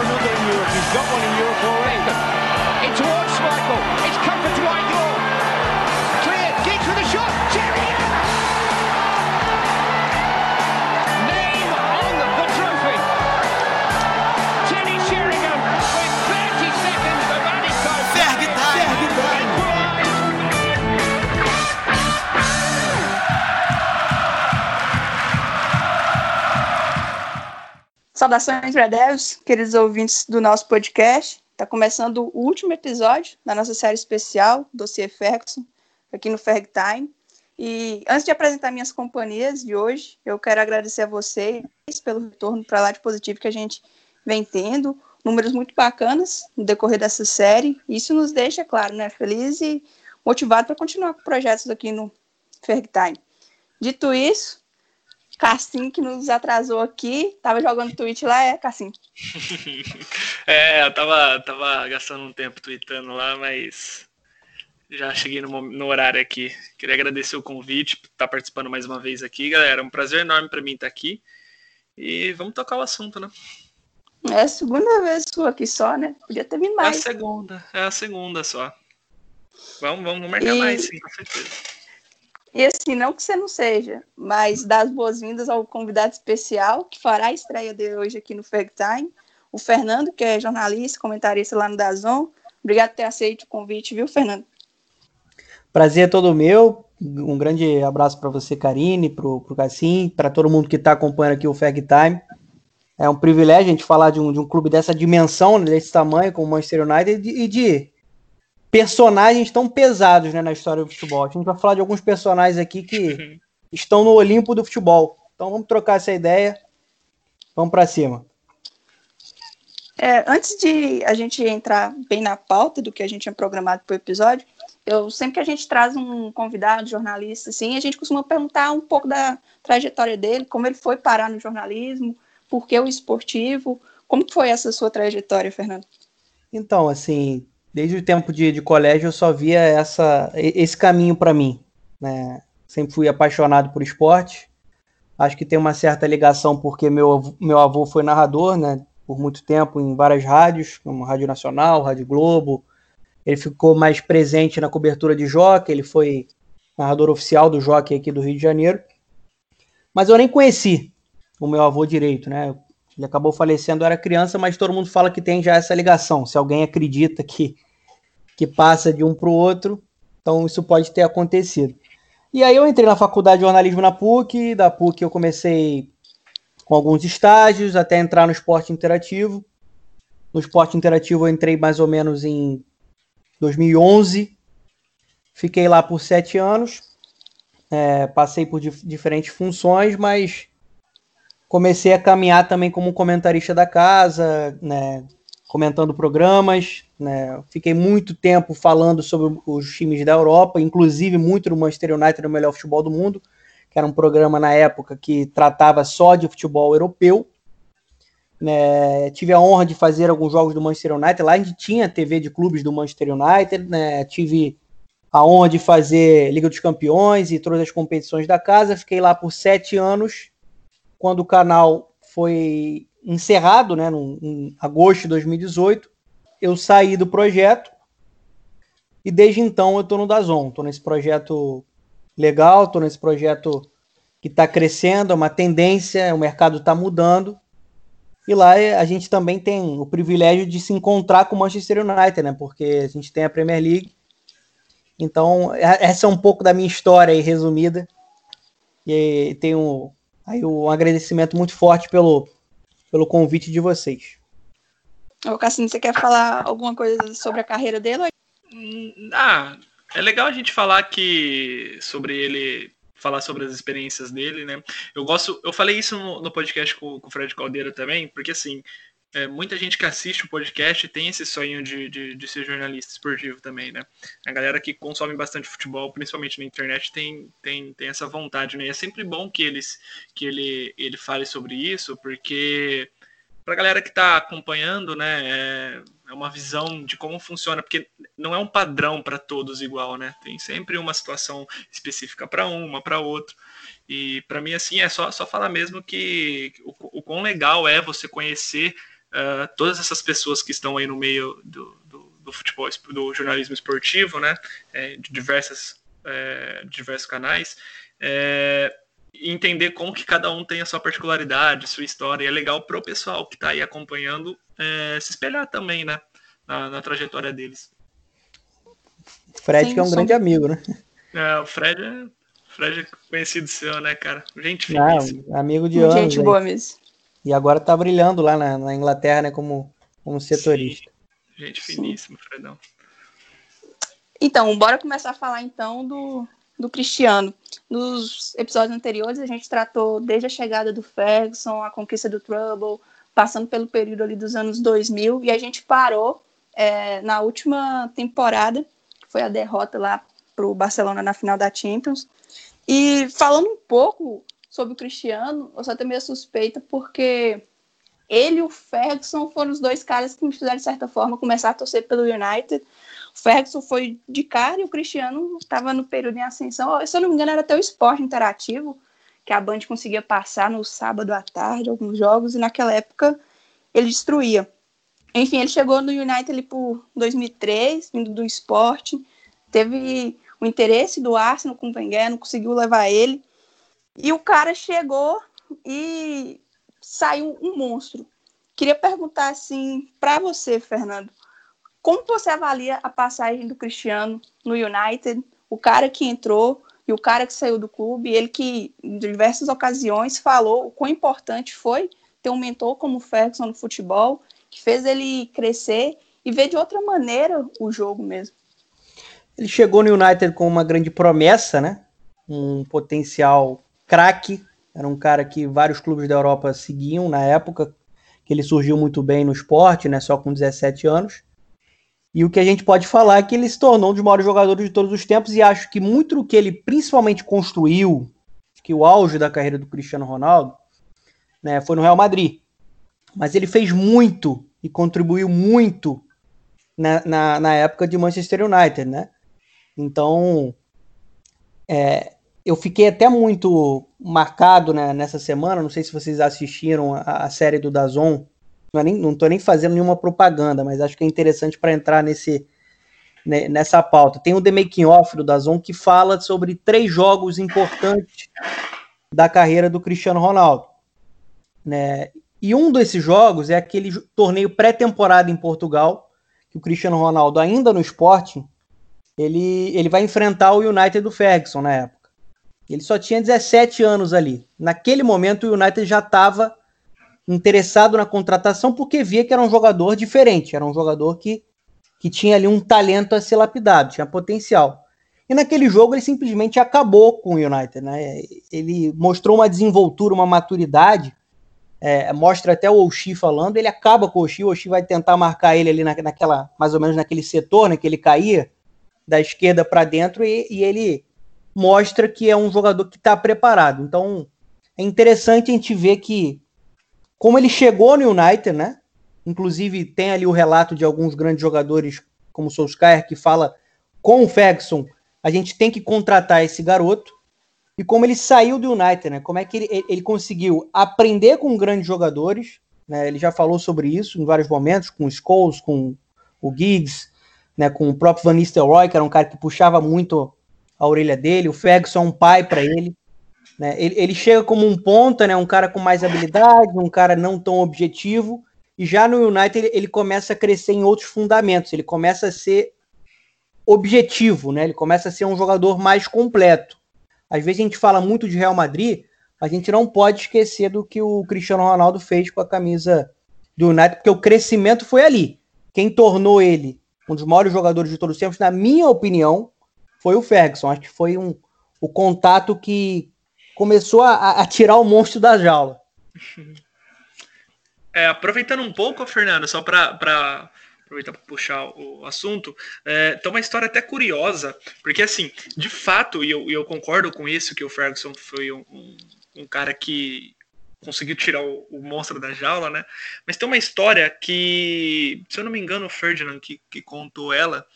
in Europe. He's got one in Europe already. It's towards Michael. It's comfort Saudações, Devils, queridos ouvintes do nosso podcast. Está começando o último episódio da nossa série especial, Dossiê Ferguson, aqui no Ferg Time. E antes de apresentar minhas companhias de hoje, eu quero agradecer a vocês pelo retorno para lá de positivo que a gente vem tendo. Números muito bacanas no decorrer dessa série. Isso nos deixa, claro, né, feliz e motivado para continuar com projetos aqui no Ferg Time. Dito isso, Cassim, que nos atrasou aqui, tava jogando tweet lá, é, Cassim? é, eu tava, tava gastando um tempo tweetando lá, mas já cheguei no, no horário aqui. Queria agradecer o convite por estar participando mais uma vez aqui, galera. É um prazer enorme para mim estar aqui. E vamos tocar o assunto, né? É a segunda vez sua aqui só, né? Podia ter vindo É a mais. segunda, é a segunda só. Vamos, vamos marcar E- mais, sim, com certeza. E assim, não que você não seja, mas dar as boas-vindas ao convidado especial que fará a estreia dele hoje aqui no Ferg Time, o Fernando, que é jornalista, comentarista lá no Dazon. Obrigado por ter aceito o convite, viu, Fernando? Prazer é todo meu. Um grande abraço para você, Karine, pro, pro Cassim, para todo mundo que está acompanhando aqui o Fag Time. É um privilégio a gente falar de um, de um clube dessa dimensão, né, desse tamanho, como o Manchester United, de, e de personagens tão pesados né, na história do futebol. A gente vai falar de alguns personagens aqui que estão no Olimpo do futebol. Então vamos trocar essa ideia. Vamos para cima. É, antes de a gente entrar bem na pauta do que a gente tinha programado para o episódio, eu sempre que a gente traz um convidado, jornalista, assim, a gente costuma perguntar um pouco da trajetória dele, como ele foi parar no jornalismo, por que o esportivo, como que foi essa sua trajetória, Fernando? Então, assim, desde o tempo de, de colégio eu só via essa, esse caminho para mim, né? Sempre fui apaixonado por esporte. Acho que tem uma certa ligação porque meu, meu avô foi narrador, né? Por muito tempo em várias rádios, como Rádio Nacional, Rádio Globo. Ele ficou mais presente na cobertura de jockey, ele foi narrador oficial do jockey aqui do Rio de Janeiro. Mas eu nem conheci o meu avô direito, né? Ele acabou falecendo, era criança, mas todo mundo fala que tem já essa ligação. Se alguém acredita que, que passa de um para o outro, então isso pode ter acontecido. E aí eu entrei na faculdade de jornalismo na PUC, da PUC eu comecei com alguns estágios até entrar no esporte interativo. No esporte interativo eu entrei mais ou menos em 2011, fiquei lá por sete anos, é, passei por dif- diferentes funções, mas comecei a caminhar também como comentarista da casa, né, comentando programas, né, fiquei muito tempo falando sobre os times da Europa, inclusive muito do Manchester United, o melhor futebol do mundo, que era um programa na época que tratava só de futebol europeu. Né, tive a honra de fazer alguns jogos do Manchester United, lá a gente tinha TV de clubes do Manchester United, né, tive a honra de fazer Liga dos Campeões e todas as competições da casa, fiquei lá por sete anos, quando o canal foi encerrado, né, no, em agosto de 2018, eu saí do projeto e desde então eu estou no Dazon, estou nesse projeto legal, estou nesse projeto que está crescendo, é uma tendência, o mercado está mudando. E lá a gente também tem o privilégio de se encontrar com o Manchester United, né, porque a gente tem a Premier League, então é- essa é um pouco da minha história aí resumida. E tenho aí um agradecimento muito forte pelo, pelo convite de vocês. Ô, Cassino, você quer falar alguma coisa sobre a carreira dele? Hum, Ah, é legal a gente falar que sobre ele, falar sobre as experiências dele, né? Eu gosto, eu falei isso no, no podcast com, com o Fred Caldeira também, porque assim, é, muita gente que assiste o podcast tem esse sonho de, de, de ser jornalista esportivo também, né? A galera que consome bastante futebol, principalmente na internet, tem, tem, tem essa vontade, né? E é sempre bom que, eles, que ele, ele fale sobre isso, porque para a galera que está acompanhando, né, é, é uma visão de como funciona, porque não é um padrão para todos igual, né? Tem sempre uma situação específica para uma, para outra. E para mim, assim, é só, só falar mesmo que o, o quão legal é você conhecer uh, todas essas pessoas que estão aí no meio do, do, do futebol, do jornalismo esportivo, né, é, de diversas, é, diversos canais, é, entender como que cada um tem a sua particularidade, sua história. E é legal para o pessoal que está aí acompanhando é, se espelhar também, né? Na, na trajetória deles. Fred, Sim, que é um sou... grande amigo, né? É, o Fred é, Fred é conhecido seu, né, cara? Gente finíssima. Ah, amigo de anos. Gente boa mesmo. E agora tá brilhando lá na, na Inglaterra, né, como, como setorista. Sim. Gente finíssima, Fredão. Então, bora começar a falar então do, do Cristiano. Nos episódios anteriores, a gente tratou desde a chegada do Ferguson, a conquista do Trouble, passando pelo período ali dos anos 2000, e a gente parou é, na última temporada, que foi a derrota lá para o Barcelona na final da Champions. E falando um pouco sobre o Cristiano, eu só tenho meio suspeita porque ele e o Ferguson foram os dois caras que me fizeram, de certa forma, começar a torcer pelo United. O Ferguson foi de cara e o Cristiano estava no período em ascensão. Se eu não me engano, era até o esporte interativo, que a Band conseguia passar no sábado à tarde, alguns jogos, e naquela época ele destruía. Enfim, ele chegou no United ali por 2003, vindo do esporte, teve o interesse do Arsenal com o Wenger, não conseguiu levar ele, e o cara chegou e saiu um monstro. Queria perguntar assim para você, Fernando, como você avalia a passagem do Cristiano no United, o cara que entrou e o cara que saiu do clube, ele que em diversas ocasiões falou o quão importante foi ter um mentor como o Ferguson no futebol, que fez ele crescer e ver de outra maneira o jogo mesmo. Ele chegou no United com uma grande promessa, né? Um potencial craque. Era um cara que vários clubes da Europa seguiam na época, que ele surgiu muito bem no esporte, né? Só com 17 anos. E o que a gente pode falar é que ele se tornou um dos maiores jogadores de todos os tempos, e acho que muito do que ele principalmente construiu, que o auge da carreira do Cristiano Ronaldo, né, foi no Real Madrid. Mas ele fez muito e contribuiu muito na, na, na época de Manchester United, né? Então, é, eu fiquei até muito marcado né, nessa semana, não sei se vocês assistiram a, a série do Dazon, não, é nem, nem fazendo nenhuma propaganda, mas acho que é interessante para entrar nesse, né, nessa pauta. Tem o The Making Off do Dazon que fala sobre três jogos importantes da carreira do Cristiano Ronaldo. Né? E um desses jogos é aquele torneio pré-temporada em Portugal, que o Cristiano Ronaldo, ainda no esporte, ele, ele vai enfrentar o United do Ferguson na época. Ele só tinha 17 anos ali. Naquele momento, o United já estava interessado na contratação porque via que era um jogador diferente, era um jogador que, que tinha ali um talento a ser lapidado, tinha potencial. E naquele jogo ele simplesmente acabou com o United, né? Ele mostrou uma desenvoltura, uma maturidade, é, mostra até o Oxi falando, ele acaba com o Oxi, o Oxi vai tentar marcar ele ali na, naquela, mais ou menos naquele setor, né, que ele caía da esquerda para dentro e, e ele mostra que é um jogador que está preparado. Então é interessante a gente ver que como ele chegou no United, né? Inclusive tem ali o relato de alguns grandes jogadores, como o Solskjaer, que fala com o Ferguson, a gente tem que contratar esse garoto. E como ele saiu do United, né? Como é que ele, ele conseguiu aprender com grandes jogadores, né? Ele já falou sobre isso em vários momentos, com o Scholes, com o Giggs, né? Com o próprio Van Nistelrooy, que era um cara que puxava muito a orelha dele. O Ferguson é um pai para ele. Né? Ele, ele chega como um ponta, né? um cara com mais habilidade, um cara não tão objetivo, e já no United ele, ele começa a crescer em outros fundamentos, ele começa a ser objetivo, né? ele começa a ser um jogador mais completo. Às vezes a gente fala muito de Real Madrid, a gente não pode esquecer do que o Cristiano Ronaldo fez com a camisa do United, porque o crescimento foi ali. Quem tornou ele um dos maiores jogadores de todos os tempos, na minha opinião, foi o Ferguson. Acho que foi um, o contato que, começou a, a tirar o monstro da jaula. É, aproveitando um pouco, Fernando, só para aproveitar para puxar o assunto, é, tem uma história até curiosa, porque assim, de fato, e eu, eu concordo com isso, que o Ferguson foi um, um, um cara que conseguiu tirar o, o, monstro da jaula, né? Mas tem uma história que, se eu não me engano, o Ferdinand que, que contou ela,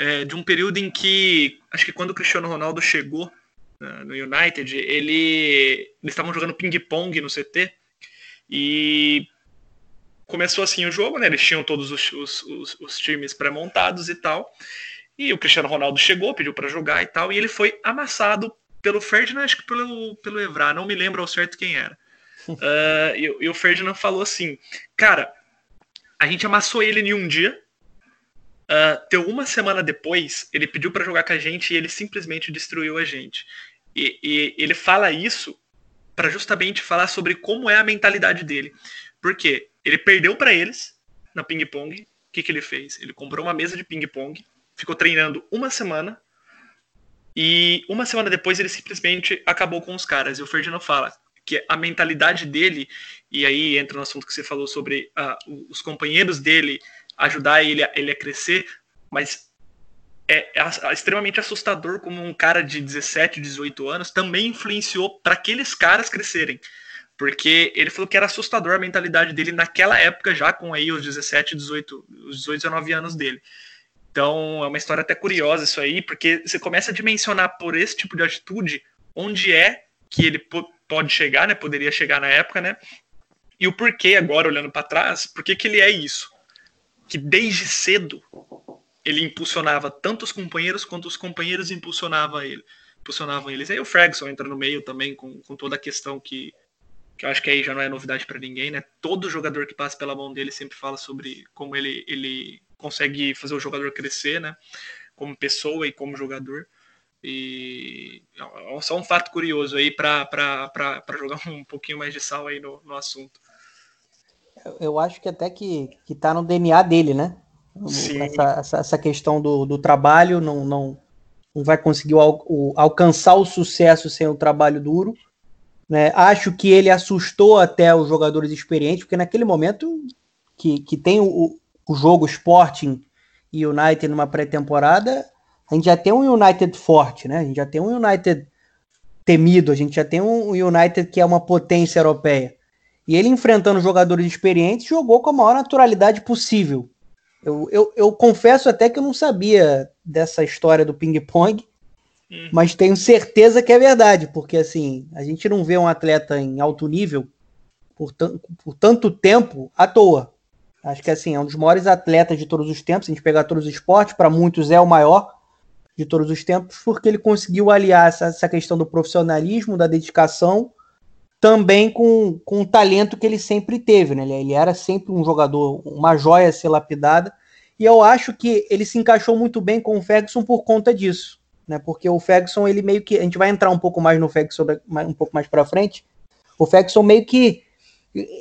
é, de um período em que, acho que quando o Cristiano Ronaldo chegou no United, ele, eles estavam jogando ping-pong no CT e começou assim o jogo, né? Eles tinham todos os, os, os, os times pré-montados e tal. E o Cristiano Ronaldo chegou, pediu para jogar e tal, e ele foi amassado pelo Ferdinand, acho que pelo, pelo Evra, não me lembro ao certo quem era. Uh, e, e, o Ferdinand falou assim: Cara, a gente amassou ele em um dia. Uh, uma semana depois, ele pediu para jogar com a gente e ele simplesmente destruiu a gente. E, e ele fala isso para justamente falar sobre como é a mentalidade dele. Porque ele perdeu para eles na ping-pong. O que, que ele fez? Ele comprou uma mesa de ping-pong, ficou treinando uma semana. E uma semana depois ele simplesmente acabou com os caras. E o Ferdinand fala: que a mentalidade dele, e aí entra no assunto que você falou sobre uh, os companheiros dele ajudar ele a, ele a crescer, mas é, é, extremamente assustador como um cara de 17, 18 anos também influenciou para aqueles caras crescerem. Porque ele falou que era assustador a mentalidade dele naquela época, já com aí os 17, 18, os 18, 19 anos dele. Então é uma história até curiosa isso aí, porque você começa a dimensionar por esse tipo de atitude onde é que ele pode chegar, né? Poderia chegar na época, né? E o porquê agora olhando para trás, por que ele é isso? Que desde cedo ele impulsionava tanto os companheiros quanto os companheiros impulsionavam ele, impulsionavam eles. Aí o Ferguson entra no meio também com, com toda a questão que que eu acho que aí já não é novidade para ninguém, né? Todo jogador que passa pela mão dele sempre fala sobre como ele, ele consegue fazer o jogador crescer, né? Como pessoa e como jogador. E é só um fato curioso aí para jogar um pouquinho mais de sal aí no, no assunto. Eu acho que até que, que tá no DNA dele, né? Sim. Essa, essa, questão do, do trabalho não, não, não vai conseguir o, o, alcançar o sucesso sem o trabalho duro. Né? Acho que ele assustou até os jogadores experientes, porque naquele momento que, que tem o, o jogo Sporting e United numa pré-temporada, a gente já tem um United forte, né? A gente já tem um United temido, a gente já tem um United que é uma potência europeia. E ele enfrentando jogadores experientes jogou com a maior naturalidade possível. Eu, eu, eu confesso até que eu não sabia dessa história do ping-pong, hum. mas tenho certeza que é verdade, porque assim, a gente não vê um atleta em alto nível por, por tanto tempo à toa. Acho que assim, é um dos maiores atletas de todos os tempos. Se a gente pegar todos os esportes, para muitos é o maior de todos os tempos, porque ele conseguiu aliar essa, essa questão do profissionalismo, da dedicação, também com, com o talento que ele sempre teve. Né? Ele, ele era sempre um jogador, uma joia a ser lapidada, e eu acho que ele se encaixou muito bem com o Ferguson por conta disso. Né? Porque o Ferguson, ele meio que. A gente vai entrar um pouco mais no Ferguson um pouco mais para frente. O Ferguson meio que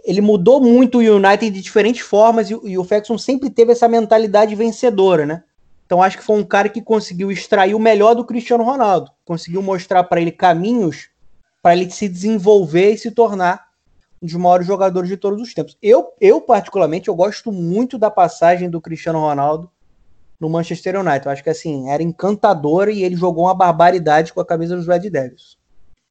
ele mudou muito o United de diferentes formas e, e, o Ferguson sempre teve essa mentalidade vencedora, né? Então acho que foi um cara que conseguiu extrair o melhor do Cristiano Ronaldo, conseguiu mostrar para ele caminhos para ele se desenvolver e se tornar um dos maiores jogadores de todos os tempos. Eu, eu particularmente, eu gosto muito da passagem do Cristiano Ronaldo no Manchester United. Eu acho que assim, era encantador e ele jogou uma barbaridade com a camisa dos Red Devils.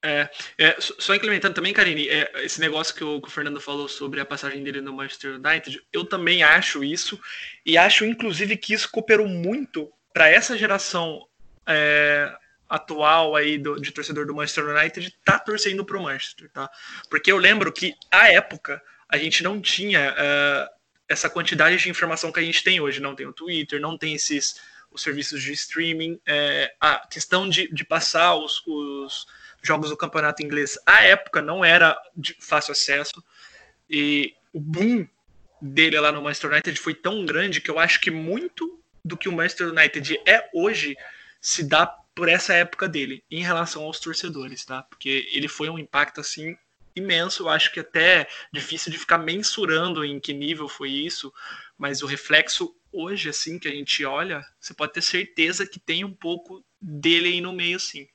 É, é, só implementando também, Karine, é, esse negócio que o, que o, Fernando falou sobre a passagem dele no Manchester United, eu também acho isso, e acho inclusive que isso cooperou muito para essa geração é, atual aí do, de torcedor do Manchester United tá torcendo pro Manchester, tá? Porque eu lembro que à época a gente não tinha uh, essa quantidade de informação que a gente tem hoje, não tem o Twitter, não tem esses os serviços de streaming, é, a questão de, de passar os, os jogos do campeonato inglês à época não era de fácil acesso e o boom dele lá no Manchester United foi tão grande que eu acho que muito do que o Manchester United é hoje se dá por essa época dele em relação aos torcedores, tá? Porque ele foi um impacto assim imenso, eu acho que até difícil de ficar mensurando em que nível foi isso, mas o reflexo hoje assim que a gente olha, você pode ter certeza que tem um pouco dele aí no meio sim.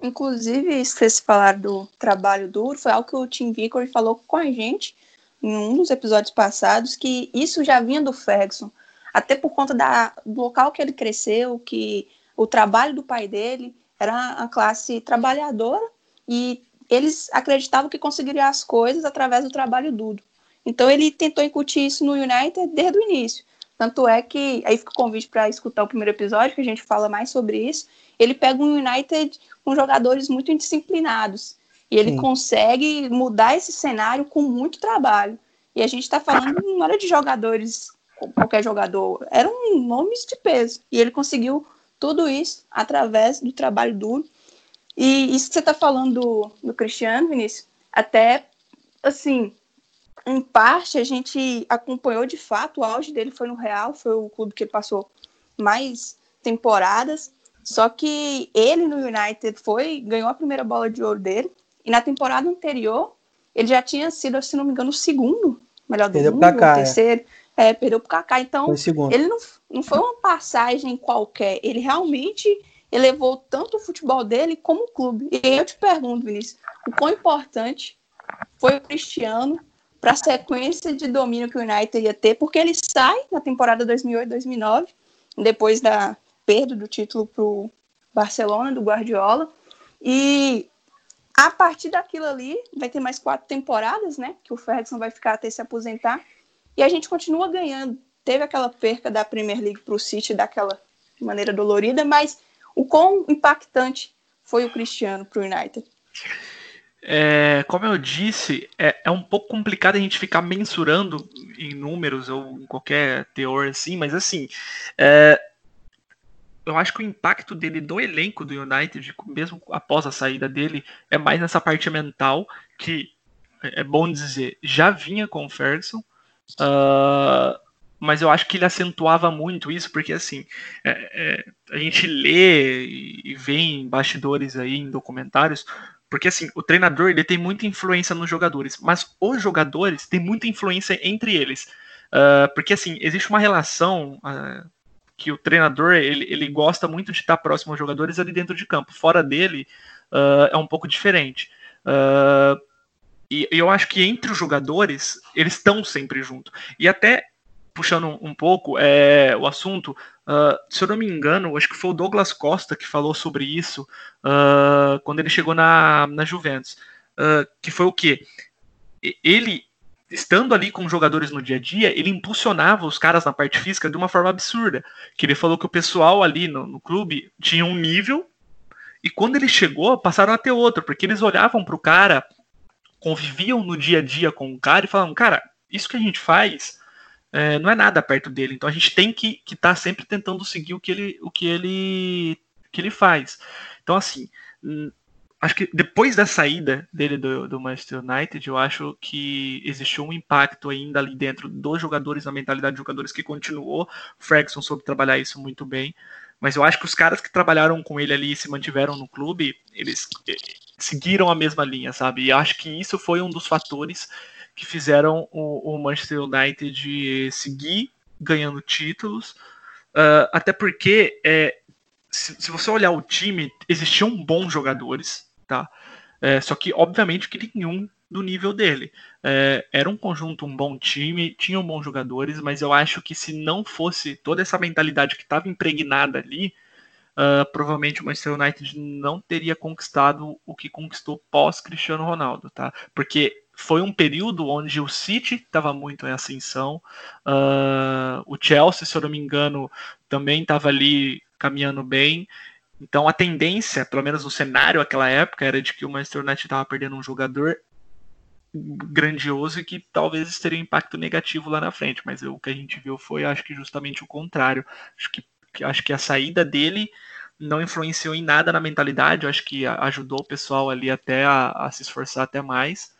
Inclusive, vocês falaram do trabalho duro foi algo que o Tim Vickery falou com a gente em um dos episódios passados, que isso já vinha do Ferguson, até por conta da, do local que ele cresceu, que o trabalho do pai dele era a classe trabalhadora e eles acreditavam que conseguiriam as coisas através do trabalho duro. Então ele tentou incutir isso no United desde o início. Tanto é que aí fica o convite para escutar o primeiro episódio, que a gente fala mais sobre isso. Ele pega um United com jogadores muito indisciplinados. E ele Sim. consegue mudar esse cenário com muito trabalho. E a gente está falando, não era de jogadores, qualquer jogador, eram nomes de peso. E ele conseguiu tudo isso através do trabalho duro. E isso que você está falando do, do Cristiano, Vinícius, até, assim, em parte a gente acompanhou de fato, o auge dele foi no Real, foi o clube que ele passou mais temporadas, só que ele no United foi, ganhou a primeira bola de ouro dele, e na temporada anterior ele já tinha sido, se não me engano, o segundo melhor do perdeu mundo, o terceiro, é. É, perdeu pro Kaká, então ele não, não foi uma passagem qualquer, ele realmente elevou tanto o futebol dele como o clube. E eu te pergunto, Vinícius, o quão importante foi o Cristiano para a sequência de domínio que o United ia ter, porque ele sai na temporada 2008-2009, depois da perda do título para o Barcelona, do Guardiola, e a partir daquilo ali, vai ter mais quatro temporadas, né? Que o Ferguson vai ficar até se aposentar. E a gente continua ganhando. Teve aquela perca da Premier League para o City daquela maneira dolorida, mas o quão impactante foi o Cristiano para o United? É, como eu disse, é, é, um pouco complicado a gente ficar mensurando em números ou em qualquer teor assim, mas assim, é, eu acho que o impacto dele do elenco do United, mesmo após a saída dele, é mais nessa parte mental, que é bom dizer, já vinha com o Ferguson, uh, mas eu acho que ele acentuava muito isso, porque assim, é, é, a gente lê e vê em bastidores aí, em documentários, porque assim, o treinador ele tem muita influência nos jogadores, mas os jogadores têm muita influência entre eles. Uh, porque assim, existe uma relação. Uh, que o treinador ele, ele gosta muito de estar próximo aos jogadores ali dentro de campo. Fora dele uh, é um pouco diferente. Uh, e eu acho que entre os jogadores eles estão sempre junto. E até puxando um, pouco é, o assunto, uh, se eu não me engano, acho que foi o Douglas Costa que falou sobre isso quando ele chegou na, na Juventus. que foi o que? Ele estando ali com jogadores no dia a dia, ele impulsionava os caras na parte física de uma forma absurda. Que ele falou que o pessoal ali no, no clube tinha um nível e quando ele chegou, passaram a ter outro, porque eles olhavam para o cara, conviviam no dia a dia com o cara e falavam, cara, isso que a gente faz é, não é nada perto dele, então a gente tem que estar tá sempre tentando seguir o que ele, o que ele, que ele faz. Então, assim, acho que depois da saída dele do, do, Manchester United, eu acho que existiu um impacto ainda ali dentro dos jogadores, na mentalidade dos jogadores que continuou. O Ferguson soube trabalhar isso muito bem. Mas eu acho que os caras que trabalharam com ele ali e se mantiveram no clube, eles seguiram a mesma linha, sabe? E acho que isso foi um dos fatores que fizeram o, o Manchester United seguir ganhando títulos. Uh, até porque é, se, se, você olhar o time, existiam bons jogadores, tá? É, só que, obviamente, que nenhum do nível dele. É, era um conjunto, um bom time, tinham bons jogadores, mas eu acho que se não fosse toda essa mentalidade que estava impregnada ali, uh, provavelmente o Manchester United não teria conquistado o que conquistou pós Cristiano Ronaldo, tá? Porque foi um período onde o City estava muito em ascensão, uh, o Chelsea, se eu não me engano, também estava ali caminhando bem. Então a tendência, pelo menos no cenário naquela época, era de que o Manchester United estava perdendo um jogador grandioso e que talvez teria um impacto negativo lá na frente. Mas o que a gente viu foi, acho que justamente o contrário. Acho que, acho que a saída dele não influenciou em nada na mentalidade. acho que ajudou o pessoal ali até a, a se esforçar até mais.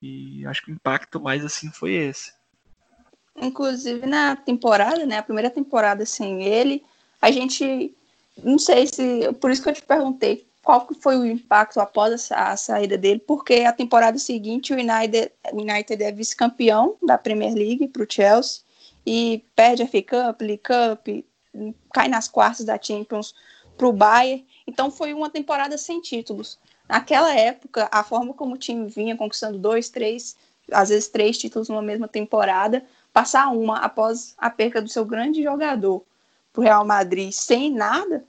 E acho que o impacto mais assim foi esse. Inclusive na temporada, né? A primeira temporada sem ele, a gente não sei se. Por isso que eu te perguntei qual foi o impacto após a, saída dele, porque a temporada seguinte o United, o United é vice-campeão da Premier League para o Chelsea e perde a FA Cup, League Cup, cai nas quartas da Champions para o Bayern. Então foi uma temporada sem títulos. Naquela época, a forma como o time vinha conquistando dois, três, às vezes três títulos numa mesma temporada, passar uma após a perca do seu grande jogador para o Real Madrid sem nada,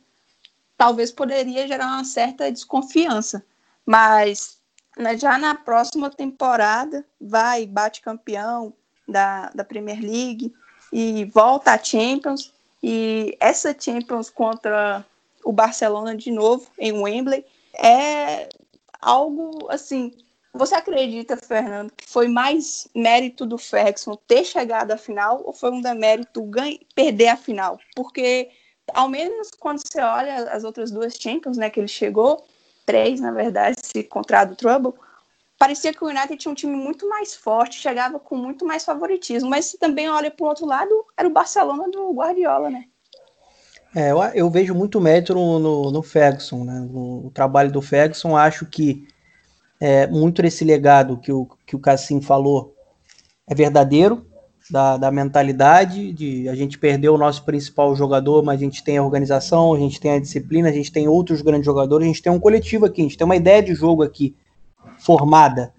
talvez poderia gerar uma certa desconfiança. Mas né, já na próxima temporada, vai, bate campeão da, da Premier League e volta à Champions. E essa Champions contra o Barcelona de novo em Wembley é algo assim Você acredita, Fernando, que foi mais mérito do Ferguson ter chegado à final ou foi um demérito perder a final? Porque, ao menos quando você olha as outras duas Champions, né, que ele chegou, três, na verdade, se contra o Trouble, parecia que o United tinha um time muito mais forte, chegava com muito mais favoritismo. Mas se também olha para o outro lado, era o Barcelona do Guardiola, né? É, eu, eu vejo muito mérito no, no, no Ferguson, né? No, no, trabalho do Ferguson, acho que é, muito desse legado que o, que o Cassim falou é verdadeiro, da, da mentalidade, de a gente perdeu o nosso principal jogador, mas a gente tem a organização, a gente tem a disciplina, a gente tem outros grandes jogadores, a gente tem um coletivo aqui, a gente tem uma ideia de jogo aqui formada.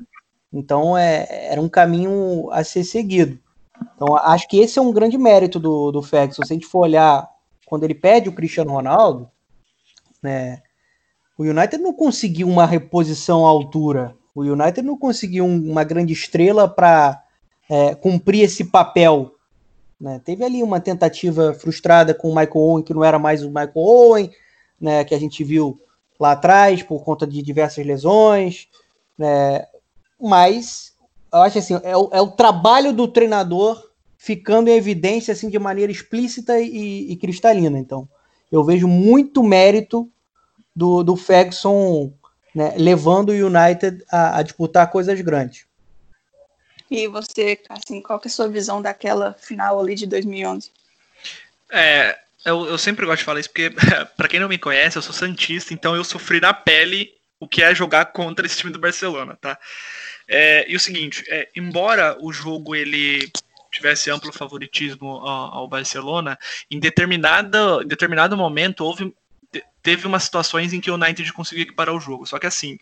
Então é, era um caminho a ser seguido. Então acho que esse é um grande mérito do, do Ferguson. Se a gente for olhar quando ele pede o Cristiano Ronaldo, né, o United não conseguiu uma reposição à altura. O United não conseguiu uma grande estrela para é, cumprir esse papel. Né? Teve ali uma tentativa frustrada com o Michael Owen, que não era mais o Michael Owen, né, que a gente viu lá atrás por conta de diversas lesões. Né? Mas eu acho assim, é o, é o trabalho do treinador ficando em evidência assim de maneira explícita e, e cristalina. Então, eu vejo muito mérito do, do Ferguson né, levando o United a, a, disputar coisas grandes. E você, assim, qual que é a sua visão daquela final ali de 2011? É, eu, eu sempre gosto de falar isso porque, para quem não me conhece, eu sou santista, então eu sofri na pele o que é jogar contra esse time do Barcelona, tá? É, e o seguinte, é, embora o jogo ele tivesse amplo favoritismo ao, ao Barcelona, em determinado, em determinado momento houve teve umas situações em que o United conseguiu equiparar o jogo. Só que assim,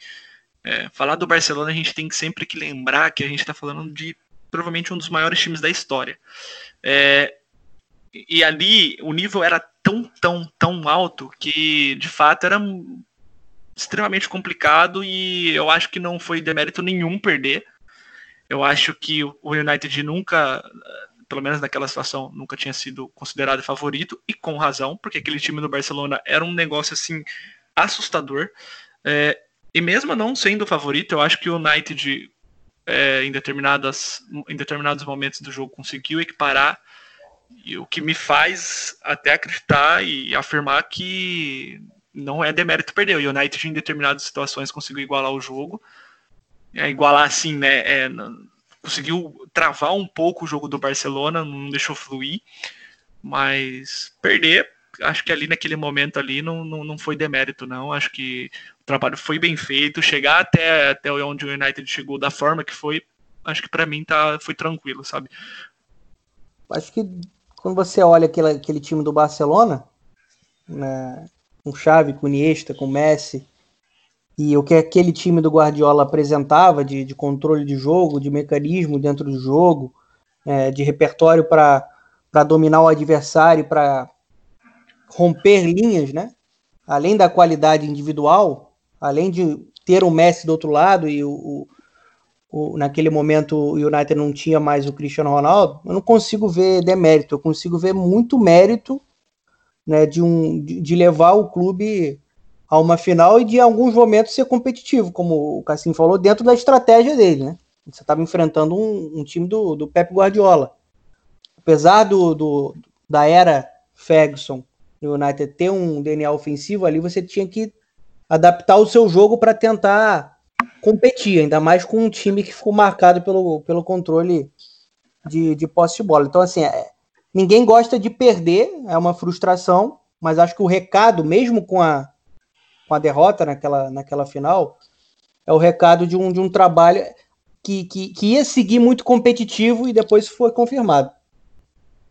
é, falar do Barcelona a gente tem sempre que lembrar que a gente está falando de provavelmente um dos maiores times da história. É, e ali o nível era tão, tão, tão alto que de fato era extremamente complicado e eu acho que não foi demérito nenhum perder. Eu acho que o United nunca, pelo menos naquela situação, nunca tinha sido considerado favorito, e com razão, porque aquele time do Barcelona era um negócio assim assustador. É, e mesmo não sendo favorito, eu acho que o United, é, em, determinadas, em determinados momentos do jogo, conseguiu equiparar, e o que me faz até acreditar e afirmar que não é demérito perder. O United, em determinadas situações, conseguiu igualar o jogo é, igualar assim, né? É, conseguiu travar um pouco o jogo do Barcelona, não deixou fluir, mas perder, acho que ali naquele momento ali não, não, não foi demérito, não. Acho que o trabalho foi bem feito, chegar até, até onde o United chegou da forma que foi, acho que para mim tá, foi tranquilo, sabe? Acho que quando você olha aquele, aquele time do Barcelona, né, com Xavi, com Iniesta, com Messi, e o que aquele time do Guardiola apresentava de, de controle de jogo, de mecanismo dentro do jogo, é, de repertório para dominar o adversário, para romper linhas, né? Além da qualidade individual, além de ter o Messi do outro lado e o, o, o, naquele momento o United não tinha mais o Cristiano Ronaldo, eu não consigo ver demérito, eu consigo ver muito mérito né, de, um, de, levar o clube a uma final e de alguns momentos ser competitivo, como o Cassim falou, dentro da estratégia dele, né? Você estava enfrentando um, um, time do, do Pep Guardiola. Apesar do, do, da era Ferguson no United ter um DNA ofensivo ali, você tinha que adaptar o seu jogo para tentar competir, ainda mais com um time que ficou marcado pelo, pelo controle de, de posse de bola. Então, assim, é, ninguém gosta de perder, é uma frustração, mas acho que o recado, mesmo com a, com a derrota naquela, naquela final, é o recado de um, de um trabalho que, que, que ia seguir muito competitivo e depois foi confirmado.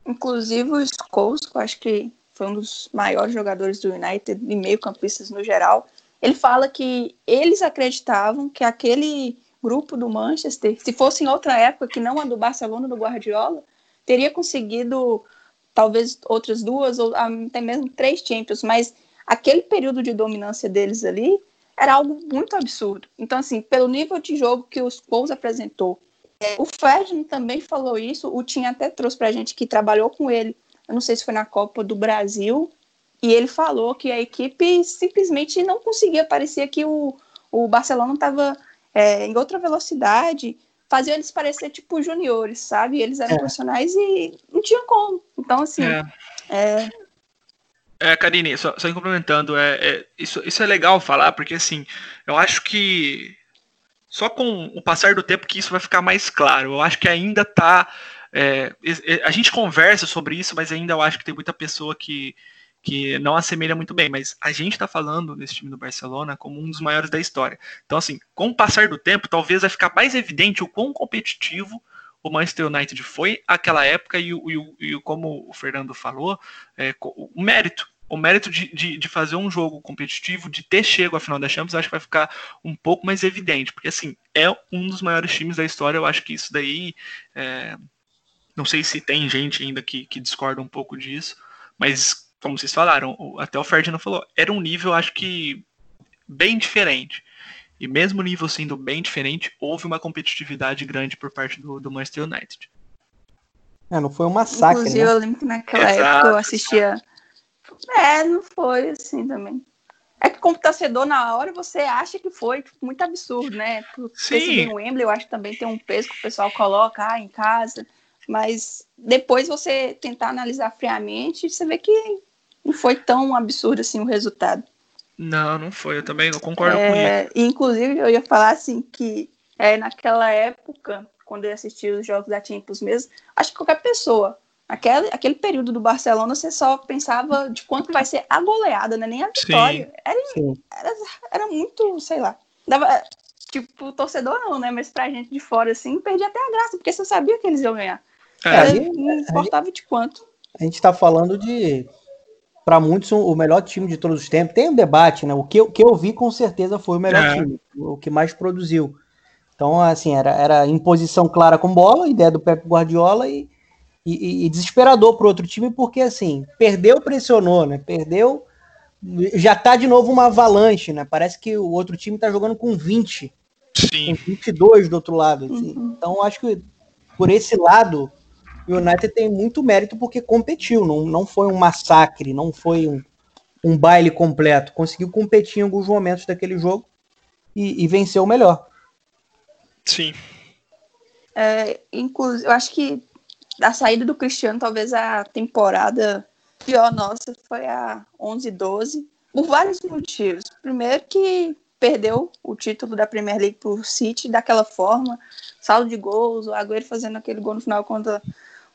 Inclusive o Scholes, que acho que foi um dos maiores jogadores do United e meio-campistas no geral, ele fala que eles acreditavam que aquele grupo do Manchester, se fosse em outra época que não a do Barcelona do Guardiola, teria conseguido talvez outras duas ou até mesmo três Champions, mas aquele período de dominância deles ali era algo muito absurdo. Então, assim, pelo nível de jogo que os Spurs apresentou, é, o Ferdinand também falou isso, o Tim até trouxe pra gente que trabalhou com ele, eu não sei se foi na Copa do Brasil, e ele falou que a equipe simplesmente não conseguia, parecia que o, o Barcelona estava é, em outra velocidade, faziam eles parecer tipo juniores, sabe? Eles eram é. profissionais e não tinha como. Então, assim. É. é... É, Karine, só, só complementando, é, é, isso, isso é legal falar, porque assim, eu acho que só com o passar do tempo que isso vai ficar mais claro. Eu acho que ainda tá. É, a gente conversa sobre isso, mas ainda eu acho que tem muita pessoa que, que não assemelha muito bem. Mas a gente está falando desse time do Barcelona como um dos maiores da história. Então, assim, com o passar do tempo, talvez vai ficar mais evidente o quão competitivo o Manchester United foi aquela época e, e, e como o Fernando falou, é, o mérito o mérito de, de, de, fazer um jogo competitivo, de ter chego à final da Champions, acho que vai ficar um pouco mais evidente, porque assim, é um dos maiores times da história, eu acho que isso daí, é, não sei se tem gente ainda que, que discorda um pouco disso, mas como vocês falaram, até o Ferdinand falou, era um nível, acho que, bem diferente. E mesmo o nível sendo bem diferente, houve uma competitividade grande por parte do, do Manchester United. É, não foi um massacre. Inclusive, né? eu lembro que naquela Exato. época eu assistia é, não foi assim também. É que como torcedor, na hora, você acha que foi tipo, muito absurdo, né? Sim. no Wembley, eu acho que também tem um peso que o pessoal coloca ah, em casa. Mas depois você tentar analisar friamente, você vê que não foi tão absurdo assim o resultado. Não, não foi. Eu também não concordo é, com isso. Inclusive, eu ia falar assim que é, naquela época, quando eu assistia os jogos da Champions mesmo, acho que qualquer pessoa Aquele, aquele período do Barcelona, você só pensava de quanto vai ser a goleada, né? Nem a vitória. Era, era, era, muito, sei lá. Dava, tipo, torcedor não, né? Mas pra gente de fora, assim, perdia até a graça, porque você sabia que eles iam ganhar. É. não importava de quanto. A gente tá falando de, para muitos, o melhor time de todos os tempos. Tem um debate, né? O que, o que eu vi, com certeza, foi o melhor é. time. O que mais produziu. Então, assim, era, era imposição clara com bola, ideia do Pep Guardiola e e, e desesperador para o outro time, porque assim, perdeu, pressionou, né? Perdeu, já tá de novo uma avalanche, né? Parece que o outro time tá jogando com 20, Sim. com 22 do outro lado. Assim. Uhum. Então, acho que por esse lado, o United tem muito mérito porque competiu, não, não foi um massacre, não foi um, um baile completo. Conseguiu competir em alguns momentos daquele jogo e, e venceu o melhor. Sim. É, inclusive, eu acho que da saída do Cristiano, talvez a temporada pior nossa foi a 11-12, por vários motivos. Primeiro que perdeu o título da Premier League para o City daquela forma, saldo de gols, o Agüero fazendo aquele gol no final contra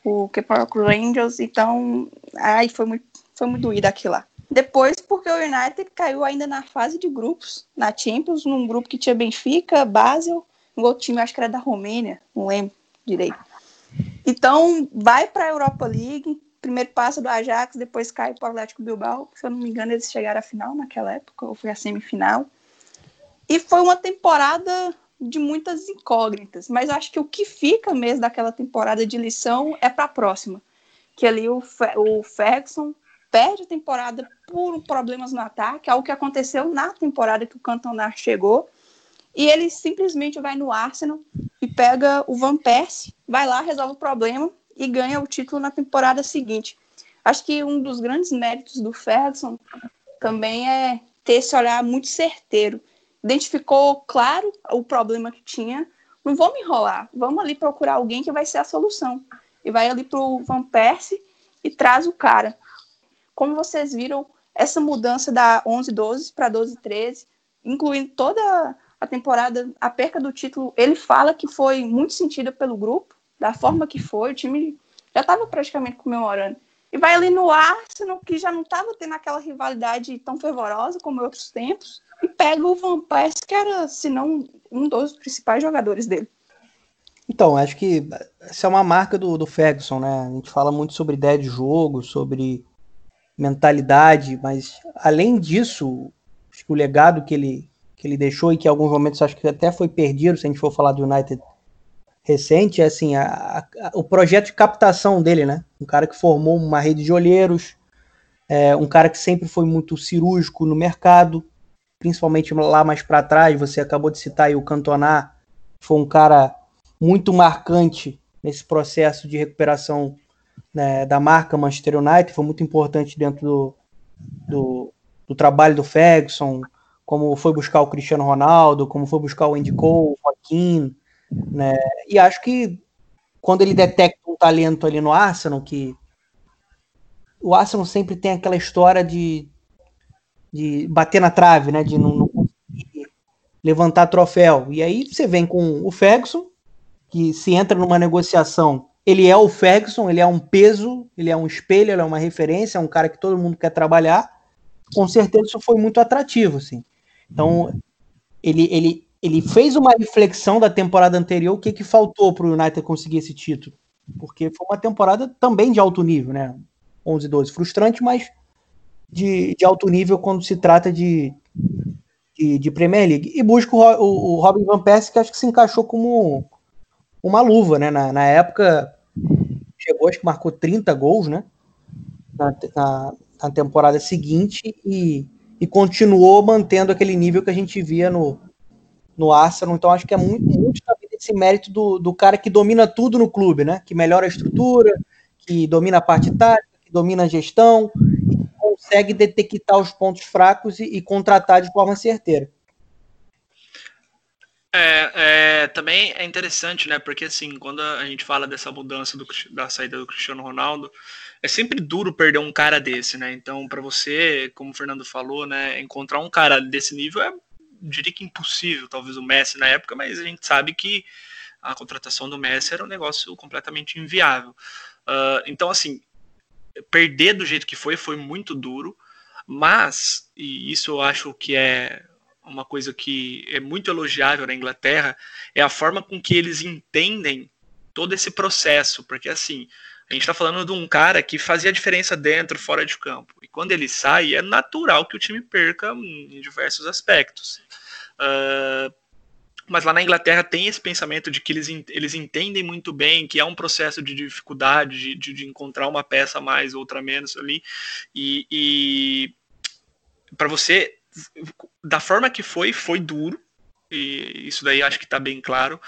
o Kepa Rangers, então ai, foi muito, foi muito doído aquilo lá. Depois, porque o United caiu ainda na fase de grupos, na Champions, num grupo que tinha Benfica, Basel, um outro time, acho que era da Romênia, não lembro direito. Então, vai para a Europa League, primeiro passa do Ajax, depois cai para o Atlético Bilbao. Se eu não me engano, eles chegaram à final naquela época, ou foi a semifinal. E foi uma temporada de muitas incógnitas, mas acho que o que fica mesmo daquela temporada de lição é para a próxima. Que ali o, o Ferguson perde a temporada por problemas no ataque, algo que aconteceu na temporada que o Cantona chegou. E ele simplesmente vai no Arsenal e pega o Van Persie, vai lá, resolve o problema e ganha o título na temporada seguinte. Acho que um dos grandes méritos do Ferguson também é ter esse olhar muito certeiro. Identificou claro o problema que tinha. Não vamos enrolar, vamos ali procurar alguém que vai ser a solução. E vai ali para o Van Persie e traz o cara. Como vocês viram, essa mudança da 11-12 para 12-13, incluindo toda a temporada, a perca do título, ele fala que foi muito sentida pelo grupo, da forma que foi, o time já estava praticamente comemorando. E vai ali no Arsenal, que já não estava tendo aquela rivalidade tão fervorosa como em outros tempos, e pega o Van Persie, que era, se não, um dos principais jogadores dele. Então, acho que essa é uma marca do, do Ferguson, né? A gente fala muito sobre ideia de jogo, sobre mentalidade, mas além disso, acho que o legado que ele, que ele deixou e que em alguns momentos acho que até foi perdido, se a gente for falar do United recente, é assim, a, a, o projeto de captação dele, né? Um cara que formou uma rede de olheiros, é, um cara que sempre foi muito cirúrgico no mercado, principalmente lá mais para trás, você acabou de citar aí o Cantona, foi um cara muito marcante nesse processo de recuperação né, da marca Manchester United, foi muito importante dentro do, do, do trabalho do Ferguson, como foi buscar o Cristiano Ronaldo, como foi buscar o Andy Cole, o Joaquim, né? E acho que quando ele detecta um talento ali no Arsenal, que o Arsenal sempre tem aquela história de, de bater na trave, né? De não, não conseguir levantar troféu. E aí você vem com o Ferguson, que se entra numa negociação, ele é o Ferguson, ele é um peso, ele é um espelho, ele é uma referência, é um cara que todo mundo quer trabalhar. Com certeza isso foi muito atrativo, assim. Então, ele, ele, ele fez uma reflexão da temporada anterior, o que, que faltou para o United conseguir esse título. Porque foi uma temporada também de alto nível, né? 11 12. Frustrante, mas de, de alto nível quando se trata de, de, de Premier League. E busca o, o, o, Robin Van Persie, que acho que se encaixou como uma luva, né? Na, na época, chegou, acho que marcou 30 gols, né? Na, na, na temporada seguinte e e continuou mantendo aquele nível que a gente via no, no Arsenal. Então acho que é muito, muito esse mérito do, do cara que domina tudo no clube, né? Que melhora a estrutura, que domina a parte tática, que domina a gestão, consegue detectar os pontos fracos e, e contratar de forma certeira. É, é, também é interessante, né? Porque assim, quando a gente fala dessa mudança do, da saída do Cristiano Ronaldo, é sempre duro perder um cara desse, né? Então, para você, como o Fernando falou, né, encontrar um cara desse nível é, diria que impossível, talvez o Messi na época, mas a gente sabe que a contratação do Messi era um negócio completamente inviável. Uh, então, assim, perder do jeito que foi foi muito duro, mas, e isso eu acho que é uma coisa que é muito elogiável na Inglaterra, é a forma com que eles entendem todo esse processo, porque assim, a gente está falando de um cara que fazia diferença dentro, fora de campo. E quando ele sai, é natural que o time perca em diversos aspectos. Uh, mas lá na Inglaterra tem esse pensamento de que eles, eles entendem muito bem que é um processo de dificuldade, de, de, de encontrar uma peça mais, outra menos ali. E, e para você, da forma que foi, foi duro. E isso daí acho que está bem claro.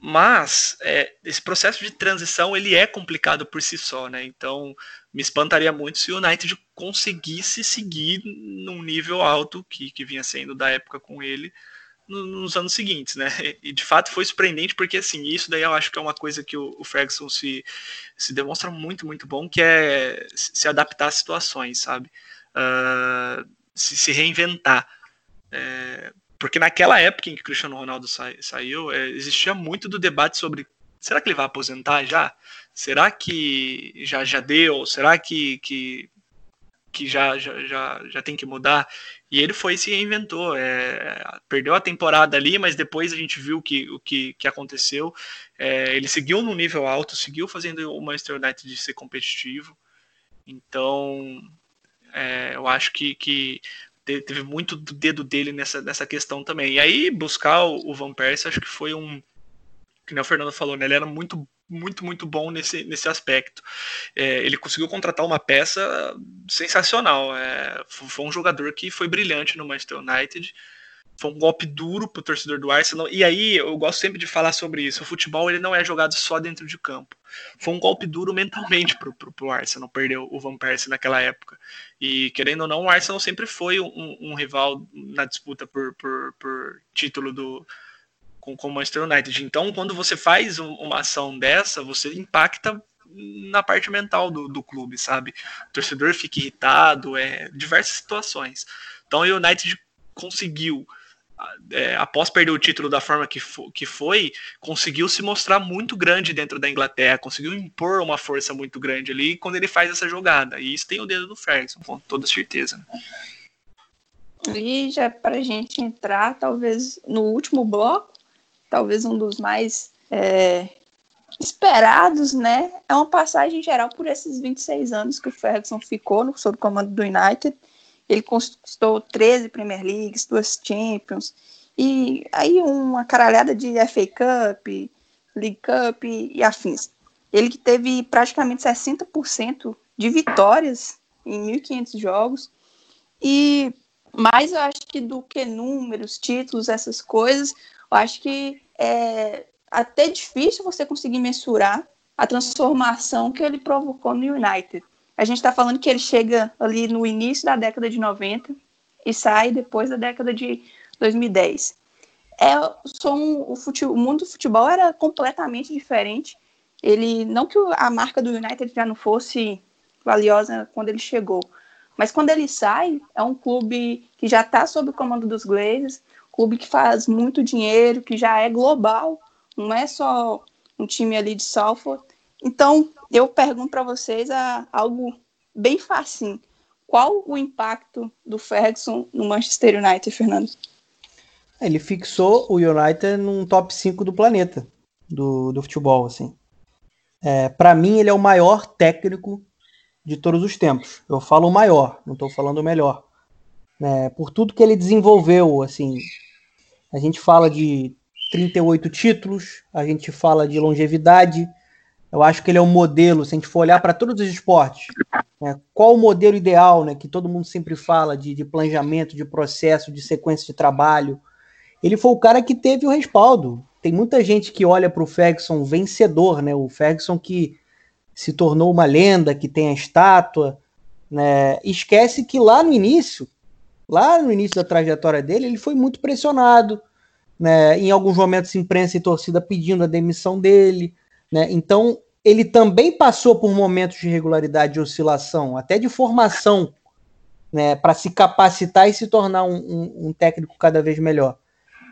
Mas é, esse processo de transição ele é complicado por si só, né? Então me espantaria muito se o United conseguisse seguir num nível alto que, que vinha sendo da época com ele nos anos seguintes, né? E de fato foi surpreendente porque assim isso daí eu acho que é uma coisa que o, Ferguson se, se demonstra muito muito bom que é se adaptar às situações, sabe? Uh, se, se reinventar. É, porque naquela época em que Cristiano Ronaldo sa saiu, é, existia muito do debate sobre será que ele vai aposentar já? Será que já, já deu? Será que, que, que já, já, já, já tem que mudar? E ele foi se reinventou. É, perdeu a temporada ali, mas depois a gente viu que, o que, que aconteceu. É, ele seguiu no nível alto, seguiu fazendo o Manchester United ser competitivo. Então, é, eu acho que, que teve muito do dedo dele nessa, nessa questão também. E aí, buscar o, o Van Persie, acho que foi um. Que nem o Fernando falou, né? Ele era muito, muito, muito bom nesse, nesse aspecto. É, ele conseguiu contratar uma peça sensacional. É, foi um jogador que foi brilhante no Manchester United foi um golpe duro pro torcedor do Arsenal. E aí eu gosto sempre de falar sobre isso. O futebol ele não é jogado só dentro de campo. Foi um golpe duro mentalmente pro, pro Arsenal perder o Van Persie naquela época. E querendo ou não, o Arsenal sempre foi um, um rival na disputa por, por, por título do com, com o Manchester United. Então, quando você faz um, uma ação dessa, você impacta na parte mental do, do clube, sabe? O torcedor fica irritado, é diversas situações. Então, o United conseguiu é, após perder o título da forma que, fo que foi, conseguiu se mostrar muito grande dentro da Inglaterra, conseguiu impor uma força muito grande ali quando ele faz essa jogada. E isso tem o dedo do Ferguson, com toda certeza. E já para a gente entrar, talvez no último bloco, talvez um dos mais é, esperados, né? É uma passagem geral por esses 26 anos que o Ferguson ficou no, sob o comando do United ele conquistou 13 Premier Leagues, duas Champions, e aí uma caralhada de FA Cup, League Cup e afins. Ele que teve praticamente 60% de vitórias em 1.500 jogos, e mais eu acho que do que números, títulos, essas coisas, eu acho que é até difícil você conseguir mensurar a transformação que ele provocou no United. A gente está falando que ele chega ali no início da década de 90. e sai depois da década de 2010. É, um, o, futebol, o mundo do futebol era completamente diferente. Ele não que a marca do United já não fosse valiosa quando ele chegou, mas quando ele sai, é um clube que já está sob o comando dos Glazers, clube que faz muito dinheiro, que já é global, não é só um time ali de Salford. Então, eu pergunto para vocês a, algo bem fácil. Qual o impacto do Ferguson no Manchester United, Fernando? Ele fixou o United num top 5 do planeta do, do futebol, assim. É, para mim, ele é o maior técnico de todos os tempos. Eu falo o maior, não estou falando o melhor. É, por tudo que ele desenvolveu, assim, a gente fala de 38 títulos, a gente fala de longevidade. Eu acho que ele é um modelo, se a gente for olhar para todos os esportes, né, qual o modelo ideal, né, que todo mundo sempre fala de, de planejamento, de processo, de sequência de trabalho. Ele foi o cara que teve o respaldo. Tem muita gente que olha para o Ferguson vencedor, né, o Ferguson que se tornou uma lenda, que tem a estátua, né? Esquece que lá no início, lá no início da trajetória dele, ele foi muito pressionado, né? Em alguns momentos, imprensa e torcida pedindo a demissão dele, né? Então, ele também passou por momentos de irregularidade e oscilação, até de formação, né? Para se capacitar e se tornar um, um, um técnico cada vez melhor.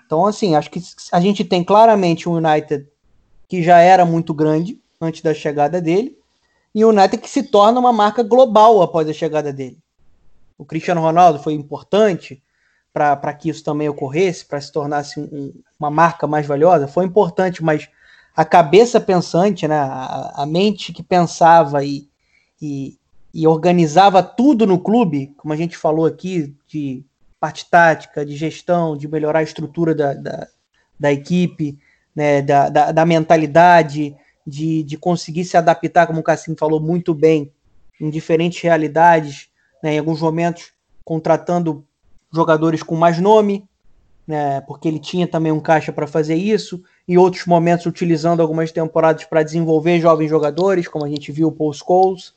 Então, assim, acho que a gente tem claramente um United que já era muito grande, antes da chegada dele, e o United que se torna uma marca global após a chegada dele. O Cristiano Ronaldo foi importante para que isso também ocorresse, para se tornasse um, uma marca mais valiosa, foi importante, mas a cabeça pensante, né, a, a mente que pensava e, e, e, organizava tudo no clube, como a gente falou aqui, de parte tática, de gestão, de melhorar a estrutura da, da, da equipe, né, da, da, da mentalidade, de, de conseguir se adaptar, como o Cassim falou muito bem, em diferentes realidades, né, em alguns momentos contratando jogadores com mais nome, né, porque ele tinha também um caixa para fazer isso, em outros momentos utilizando algumas temporadas para desenvolver jovens jogadores, como a gente viu o Paul Scholes.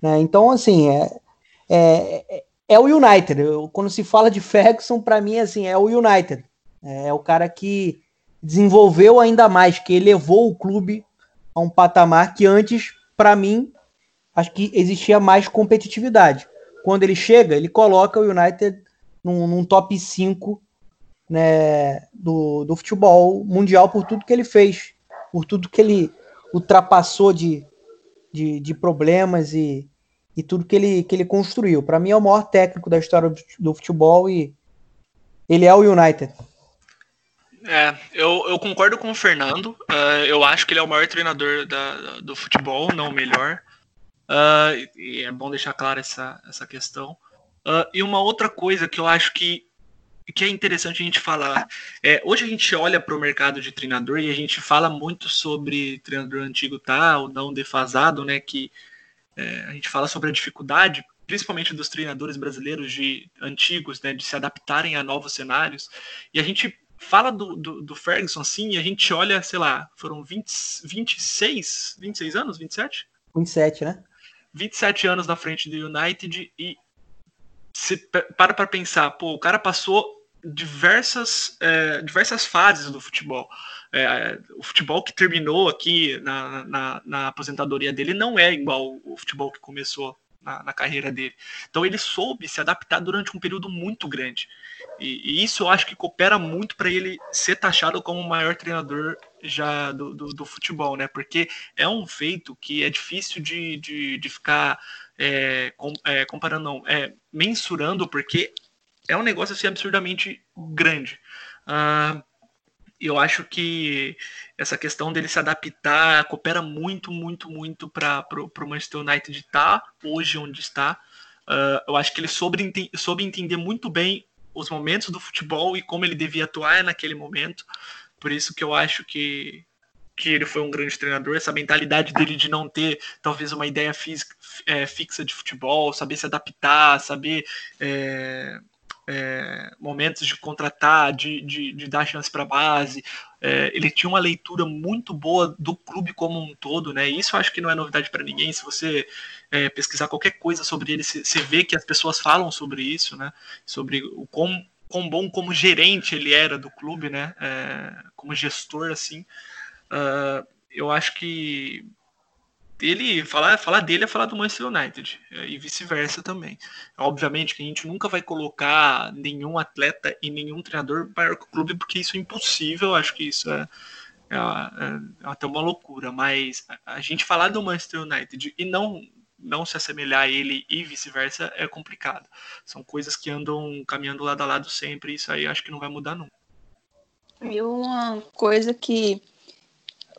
Né, então, assim, é, é, é o United. Eu, quando se fala de Ferguson, para mim, assim, é o United. É, é o cara que desenvolveu ainda mais, que elevou o clube a um patamar que antes, para mim, acho que existia mais competitividade. Quando ele chega, ele coloca o United num, num top 5 né, do, do futebol mundial por tudo que ele fez, por tudo que ele ultrapassou de, de, de problemas e, e tudo que ele, que ele construiu. Para mim é o maior técnico da história do futebol e ele é o United. É, eu, eu concordo com o Fernando. Uh, eu acho que ele é o maior treinador da, do futebol, não o melhor. Uh, e é bom deixar clara essa, essa questão. Uh, e uma outra coisa que eu acho que, que é interessante a gente falar. É, hoje a gente olha para o mercado de treinador e a gente fala muito sobre treinador antigo tá ou não defasado, né? Que é, a gente fala sobre a dificuldade, principalmente dos treinadores brasileiros de antigos, né, de se adaptarem a novos cenários. E a gente fala do, do, do, Ferguson assim e a gente olha, sei lá, foram 20, 26, 26 anos, 27? 27, né? 27 anos na frente do United e se para para pensar, pô, o cara passou diversas, é, diversas fases do futebol. É, o futebol que terminou aqui na, na, na, aposentadoria dele não é igual o futebol que começou na, na, carreira dele. Então ele soube se adaptar durante um período muito grande. E, e isso eu acho que coopera muito para ele ser taxado como o maior treinador já do, do, do, futebol, né? Porque é um feito que é difícil de, de, de ficar é, com, é, comparando, não, é, mensurando, porque é um negócio assim absurdamente grande. Uh, eu acho que essa questão dele se adaptar coopera muito, muito, muito para o Manchester United estar tá hoje onde está. Uh, eu acho que ele soube, soube entender muito bem os momentos do futebol e como ele devia atuar naquele momento. Por isso que eu acho que, que ele foi um grande treinador, essa mentalidade dele de não ter talvez uma ideia física, é, fixa de futebol, saber se adaptar, saber é, é, momentos de contratar, de, de, de dar chance para a base. É, ele tinha uma leitura muito boa do clube como um todo, né? Isso eu acho que não é novidade para ninguém. Se você é, pesquisar qualquer coisa sobre ele, você vê que as pessoas falam sobre isso, né? Sobre o quão, quão bom como gerente ele era do clube, né? É, como gestor, assim. Uh, eu acho que ele falar, falar dele é falar do Manchester United é, e vice-versa também. Obviamente que a gente nunca vai colocar nenhum atleta e nenhum treinador para o clube porque isso é impossível. Acho que isso é, é, é, é até uma loucura. Mas a, a gente falar do Manchester United e não não se assemelhar a ele e vice-versa é complicado. São coisas que andam caminhando lado a lado sempre. E isso aí acho que não vai mudar nunca. E uma coisa que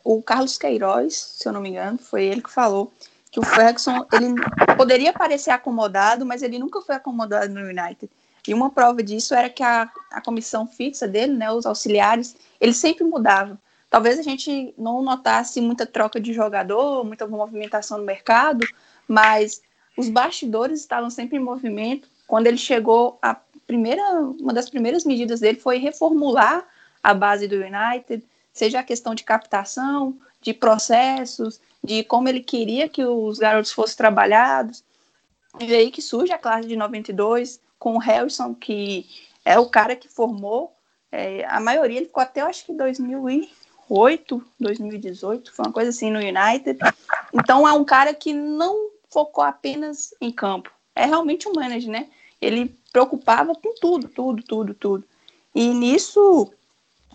o Carlos Queiroz, se eu não me engano, foi ele que falou que o Ferguson ele poderia parecer acomodado, mas ele nunca foi acomodado no United. E uma prova disso era que a, a comissão fixa dele, né, os auxiliares, eles sempre mudavam. Talvez a gente não notasse muita troca de jogador, muita movimentação no mercado, mas os bastidores estavam sempre em movimento. Quando ele chegou, a primeira, uma das primeiras medidas dele foi reformular a base do United, seja a questão de captação, de processos, de como ele queria que os garotos fossem trabalhados. E aí que surge a classe de 92, com o Harrison, que é o cara que formou. É, a maioria ele ficou até, acho que 2008, 2018, foi uma coisa assim no United. Então é um cara que não focou apenas em campo. É realmente um manager, né? Ele preocupava com tudo, tudo, tudo, tudo. E nisso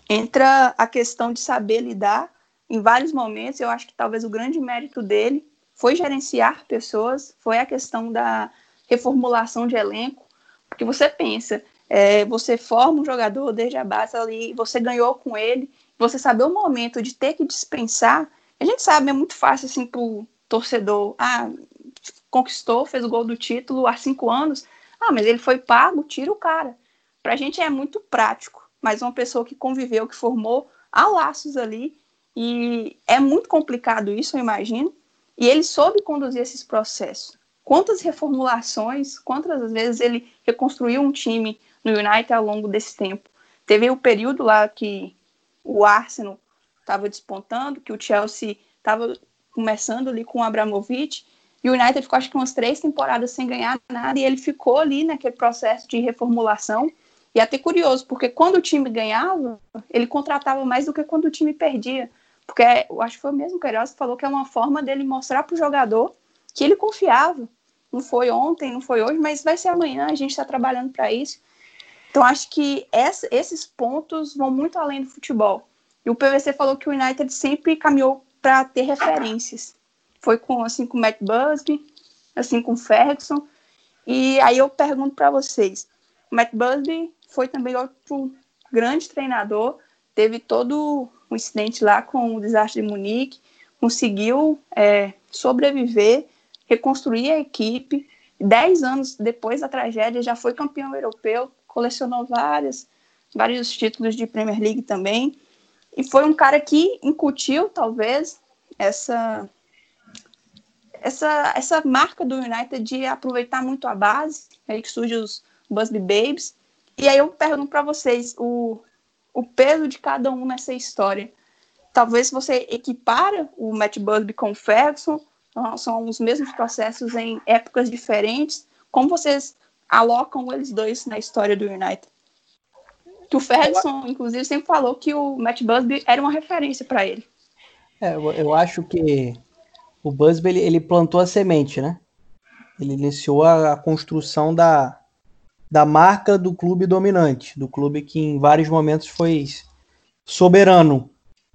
entra a questão de saber lidar em vários momentos. Eu acho que talvez o grande mérito dele foi gerenciar pessoas, foi a questão da reformulação de elenco, porque você pensa, é, você forma um jogador desde a base ali, você ganhou com ele, você saber o momento de ter que dispensar, a gente sabe, é muito fácil assim o torcedor, ah, conquistou, fez o gol do título há cinco anos, ah, mas ele foi pago, tira o cara. Para a gente é muito prático mas uma pessoa que conviveu, que formou, há laços ali, e é muito complicado isso, eu imagino, e ele soube conduzir esses processos. Quantas reformulações, quantas vezes ele reconstruiu um time no United ao longo desse tempo? Teve o período lá que o Arsenal estava despontando, que o Chelsea estava começando ali com o Abramovich, e o United ficou acho que umas três temporadas sem ganhar nada, e ele ficou ali naquele processo de reformulação, e é até curioso, porque quando o time ganhava, ele contratava mais do que quando o time perdia. Porque eu acho que foi o mesmo Queiroz que falou que é uma forma dele mostrar para o jogador que ele confiava. Não foi ontem, não foi hoje, mas vai ser amanhã, a gente está trabalhando para isso. Então acho que essa, esses pontos vão muito além do futebol. E o PVC falou que o United sempre caminhou para ter referências. Foi com assim com o Matt Busby, assim com o Ferguson. E aí eu pergunto para vocês, o Matt Busby foi também outro grande treinador, teve todo um incidente lá com o desastre de Munique, conseguiu é, sobreviver, reconstruir a equipe. Dez anos depois da tragédia, já foi campeão europeu, colecionou várias, vários títulos de Premier League também. E foi um cara que incutiu, talvez, essa, essa, essa marca do United de aproveitar muito a base, aí que surge os Busby Babes, e aí eu pergunto para vocês o, o peso de cada um nessa história. Talvez você equipara o Matt Busby com o Ferguson, são os mesmos processos em épocas diferentes. Como vocês alocam eles dois na história do United? Que o Ferguson, inclusive, sempre falou que o Matt Busby era uma referência para ele. É, eu, eu, acho que o Busby ele, ele, plantou a semente, né? Ele iniciou a, a construção da, da marca do clube dominante, do clube que em vários momentos foi soberano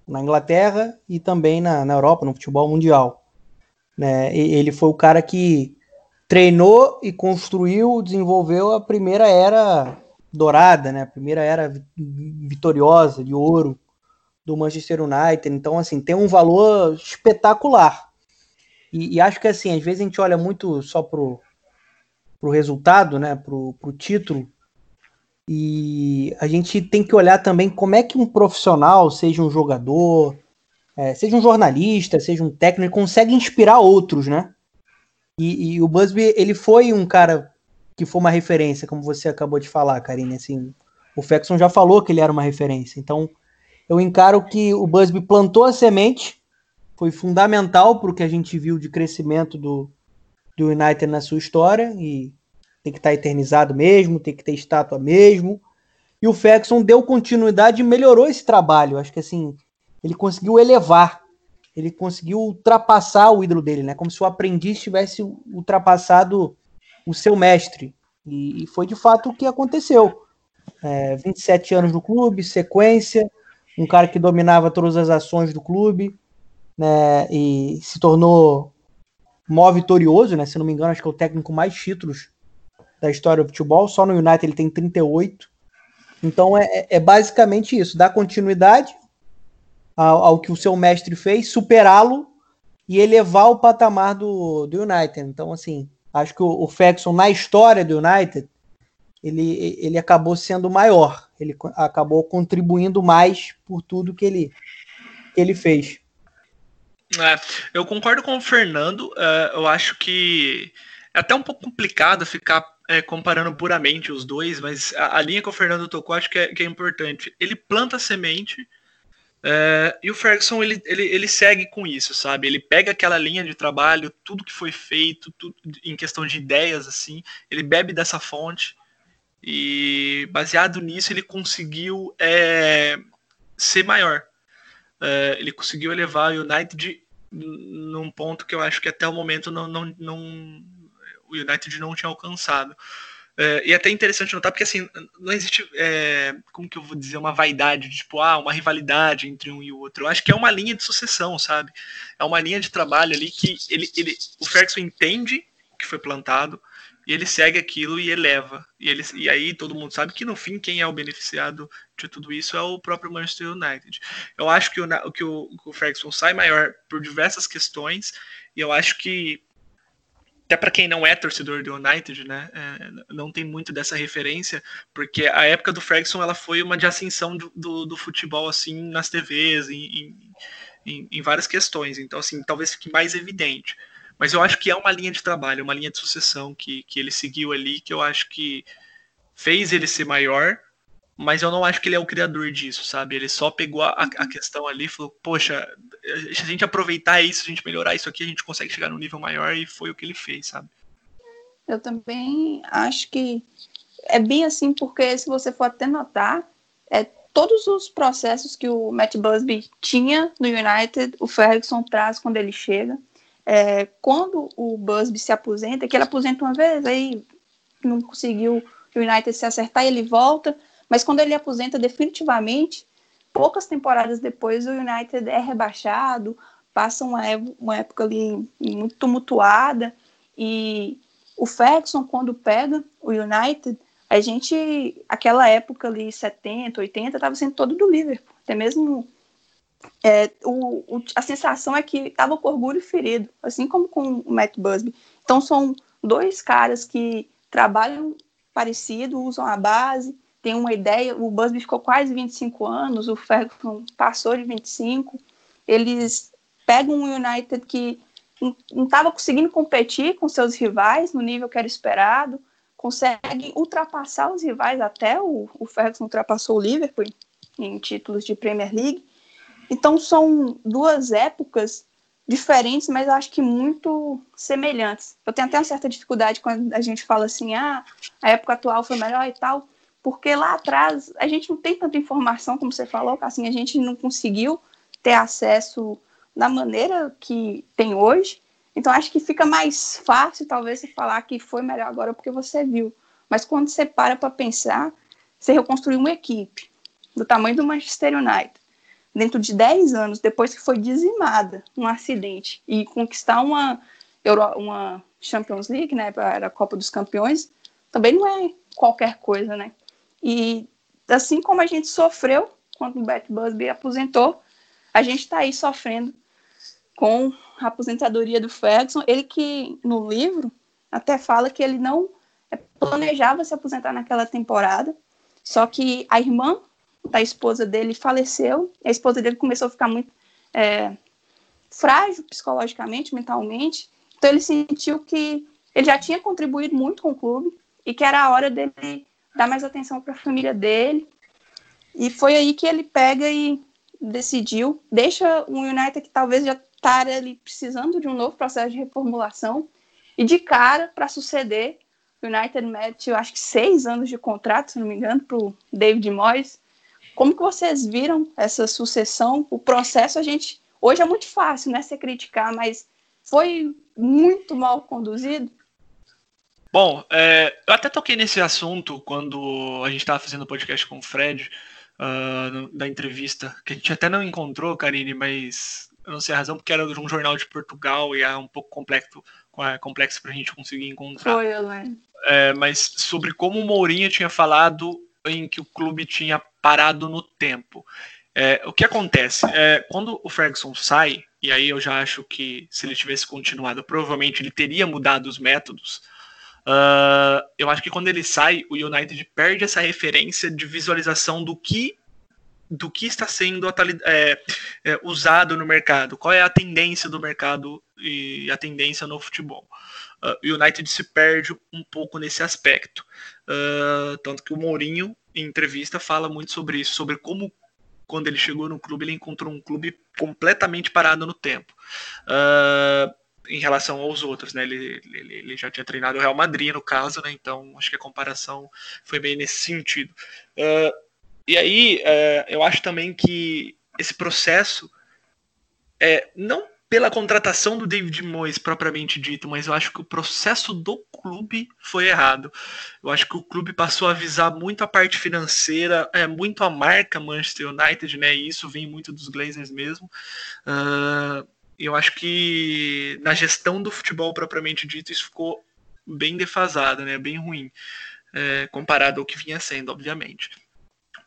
na Inglaterra e também na, na Europa, no futebol mundial. Né? ele foi o cara que treinou e construiu, desenvolveu a primeira era dourada, né? a primeira era vitoriosa, de ouro do Manchester United. Então, assim, tem um valor espetacular. E, e acho que, assim, às vezes a gente olha muito só pro, para o resultado, né, para o título. E a gente tem que olhar também como é que um profissional, seja um jogador, é, seja um jornalista, seja um técnico, consegue inspirar outros, né? E, e, o Busby, ele foi um cara que for uma referência, como você acabou de falar, Karine. Assim, o Ferguson já falou que ele era uma referência. Então, eu encaro que o Busby plantou a semente, foi fundamental para o que a gente viu de crescimento do, do United na sua história e tem que estar tá eternizado mesmo, tem que ter estátua mesmo. E o Ferguson deu continuidade e melhorou esse trabalho. Acho que assim, ele conseguiu elevar, ele conseguiu ultrapassar o ídolo dele, né? Como se o aprendiz tivesse ultrapassado o seu mestre. E, e foi de fato o que aconteceu. É, 27 anos no clube, sequência, um cara que dominava todas as ações do clube, né? E se tornou mó vitorioso, né? Se não me engano, acho que é o técnico mais títulos da história do futebol. Só no United ele tem 38. Então é, é, é basicamente isso: dar continuidade ao, ao que o seu mestre fez, superá-lo e elevar o patamar do, do United. Então, assim, acho que o, o Ferguson, na história do United, ele, ele acabou sendo maior. Ele acabou contribuindo mais por tudo que ele, que ele fez. É, eu concordo com o Fernando. Uh, eu acho que é até um pouco complicado ficar é, comparando puramente os dois, mas a, a, linha que o Fernando tocou acho que é, que é importante. Ele planta a semente é, e o Ferguson ele, ele, ele segue com isso, sabe? Ele pega aquela linha de trabalho, tudo que foi feito, tudo, em questão de ideias, assim, ele bebe dessa fonte e baseado nisso ele conseguiu é, ser maior. É, ele conseguiu elevar o United num ponto que eu acho que até o momento não, não, não o United não tinha alcançado. É, e é até interessante notar, porque assim, não existe, é, como que eu vou dizer, uma vaidade, de, tipo, ah, uma rivalidade entre um e o outro. Eu acho que é uma linha de sucessão, sabe? É uma linha de trabalho ali que ele, ele, o Ferguson entende que foi plantado, e ele segue aquilo e eleva. E, ele, e aí todo mundo sabe que no fim quem é o beneficiado de tudo isso é o próprio Manchester United. Eu acho que o, que o, que o Ferguson sai maior por diversas questões, e eu acho que até para quem não é torcedor do United, né, é, não tem muito dessa referência, porque a época do Ferguson ela foi uma de ascensão do, do, do futebol assim nas TVs, em, em, em, várias questões. Então, assim, talvez fique mais evidente. Mas eu acho que é uma linha de trabalho, uma linha de sucessão que, que ele seguiu ali, que eu acho que fez ele ser maior, mas eu não acho que ele é o criador disso, sabe? Ele só pegou a, a questão ali e falou, poxa, se a gente aproveitar isso, se a gente melhorar isso aqui, a gente consegue chegar num nível maior e foi o que ele fez, sabe? Eu também acho que é bem assim, porque se você for até notar, é, todos os processos que o Matt Busby tinha no United, o Ferguson traz quando ele chega. É, quando o Busby se aposenta, que ele aposenta uma vez, aí não conseguiu o United se acertar, ele volta, mas quando ele aposenta definitivamente, poucas temporadas depois o United é rebaixado, passa uma, uma época ali muito tumultuada e o Ferguson quando pega o United, a gente aquela época ali 70, 80 estava sendo todo do Liverpool, até mesmo é, o, o, a sensação é que estava com orgulho ferido, assim como com o Matt Busby. Então são dois caras que trabalham parecido, usam a base, tem uma ideia. O Busby ficou quase 25 anos, o Ferguson passou de 25. Eles pegam um United que não estava conseguindo competir com seus rivais no nível que era esperado, conseguem ultrapassar os rivais até o, o Ferguson ultrapassou o Liverpool em títulos de Premier League. Então são duas épocas diferentes, mas eu acho que muito semelhantes. Eu tenho até uma certa dificuldade quando a gente fala assim, ah, a época atual foi melhor e tal, porque lá atrás a gente não tem tanta informação, como você falou, assim, a gente não conseguiu ter acesso da maneira que tem hoje. Então acho que fica mais fácil, talvez, você falar que foi melhor agora porque você viu. Mas quando você para para pensar, você reconstruiu uma equipe do tamanho do Manchester United, dentro de 10 anos, depois que foi dizimada um acidente, e conquistar uma, Euro, uma Champions League, né, para a Copa dos Campeões, também não é qualquer coisa, né? E assim como a gente sofreu quando o Bat Busby aposentou, a gente está aí sofrendo com a aposentadoria do Ferguson. Ele que no livro até fala que ele não é, planejava se aposentar naquela temporada, só que a irmã da esposa dele faleceu, a esposa dele começou a ficar muito é, frágil psicologicamente, mentalmente, então ele sentiu que ele já tinha contribuído muito com o clube, e que era a hora dele dar mais atenção para a família dele. E foi aí que ele pega e decidiu, deixa o United que talvez já estaria ali precisando de um novo processo de reformulação e de cara para suceder o United mete, eu acho que seis anos de contrato, se não me engano, para o David Moyes. Como que vocês viram essa sucessão? O processo a gente hoje é muito fácil, né, se criticar, mas foi muito mal conduzido. Bom, é, eu até toquei nesse assunto quando a gente estava fazendo o podcast com o Fred, uh, da entrevista, que a gente até não encontrou, Karine, mas eu não sei a razão, porque era de um jornal de Portugal e é um pouco complexo, é, complexo para a gente conseguir encontrar. Foi, eu lembro. É, mas sobre como o Mourinho tinha falado em que o clube tinha parado no tempo. É, o que acontece? É, quando o Ferguson sai, e aí eu já acho que se ele tivesse continuado, provavelmente ele teria mudado os métodos. Uh, eu acho que quando ele sai, o United perde essa referência de visualização do que do que está sendo é, é, usado no mercado, qual é a tendência do mercado e a tendência no futebol. Uh, o United se perde um pouco nesse aspecto. Uh, tanto que o Mourinho, em entrevista, fala muito sobre isso, sobre como quando ele chegou no clube, ele encontrou um clube completamente parado no tempo. Uh, em relação aos outros, né? Ele, ele, ele, já tinha treinado o Real Madrid, no caso, né? Então, acho que a comparação foi bem nesse sentido. Uh, e aí, uh, eu acho também que esse processo é não pela contratação do David Moyes propriamente dito, mas eu acho que o processo do clube foi errado. Eu acho que o clube passou a visar muito a parte financeira, é muito a marca Manchester United, né? E isso vem muito dos Glazers mesmo. Uh, eu acho que na gestão do futebol propriamente dito isso ficou bem defasado, né? Bem ruim, é, comparado ao que vinha sendo, obviamente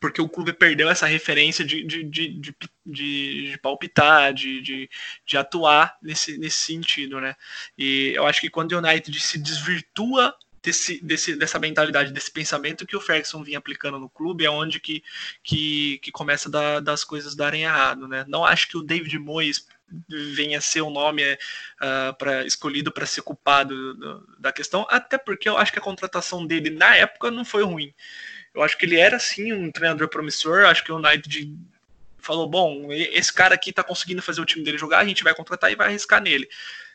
porque o clube perdeu essa referência de, de, de, de, palpitar, de, de, de, atuar nesse, nesse sentido, né? E eu acho que quando o United se desvirtua desse, desse, dessa mentalidade, desse pensamento que o Ferguson vinha aplicando no clube, é onde que, que, que começa da, das coisas darem errado, né? Não acho que o David Moyes venha ser o nome uh, pra, escolhido para ser culpado da questão, até porque eu acho que a contratação dele na época não foi ruim. Eu acho que ele era sim um treinador promissor. Acho que o United falou: bom, esse cara aqui tá conseguindo fazer o time dele jogar, a gente vai contratar e vai arriscar nele.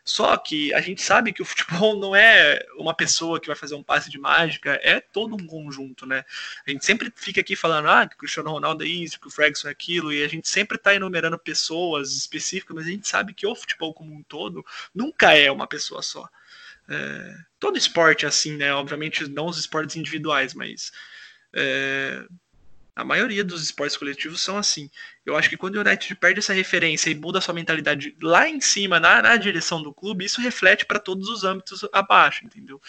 Só que a gente sabe que o futebol não é uma pessoa que vai fazer um passe de mágica, é todo um conjunto, né? A gente sempre fica aqui falando, ah, que o Cristiano Ronaldo é isso, que o Ferguson é aquilo, e a gente sempre tá enumerando pessoas específicas, mas a gente sabe que o futebol como um todo nunca é uma pessoa só. É, todo esporte é assim, né? Obviamente não os esportes individuais, mas é, a maioria dos esportes coletivos são assim. Eu acho que quando o United perde essa referência e muda sua mentalidade lá em cima, na, na direção do clube, isso reflete para todos os âmbitos abaixo, entendeu?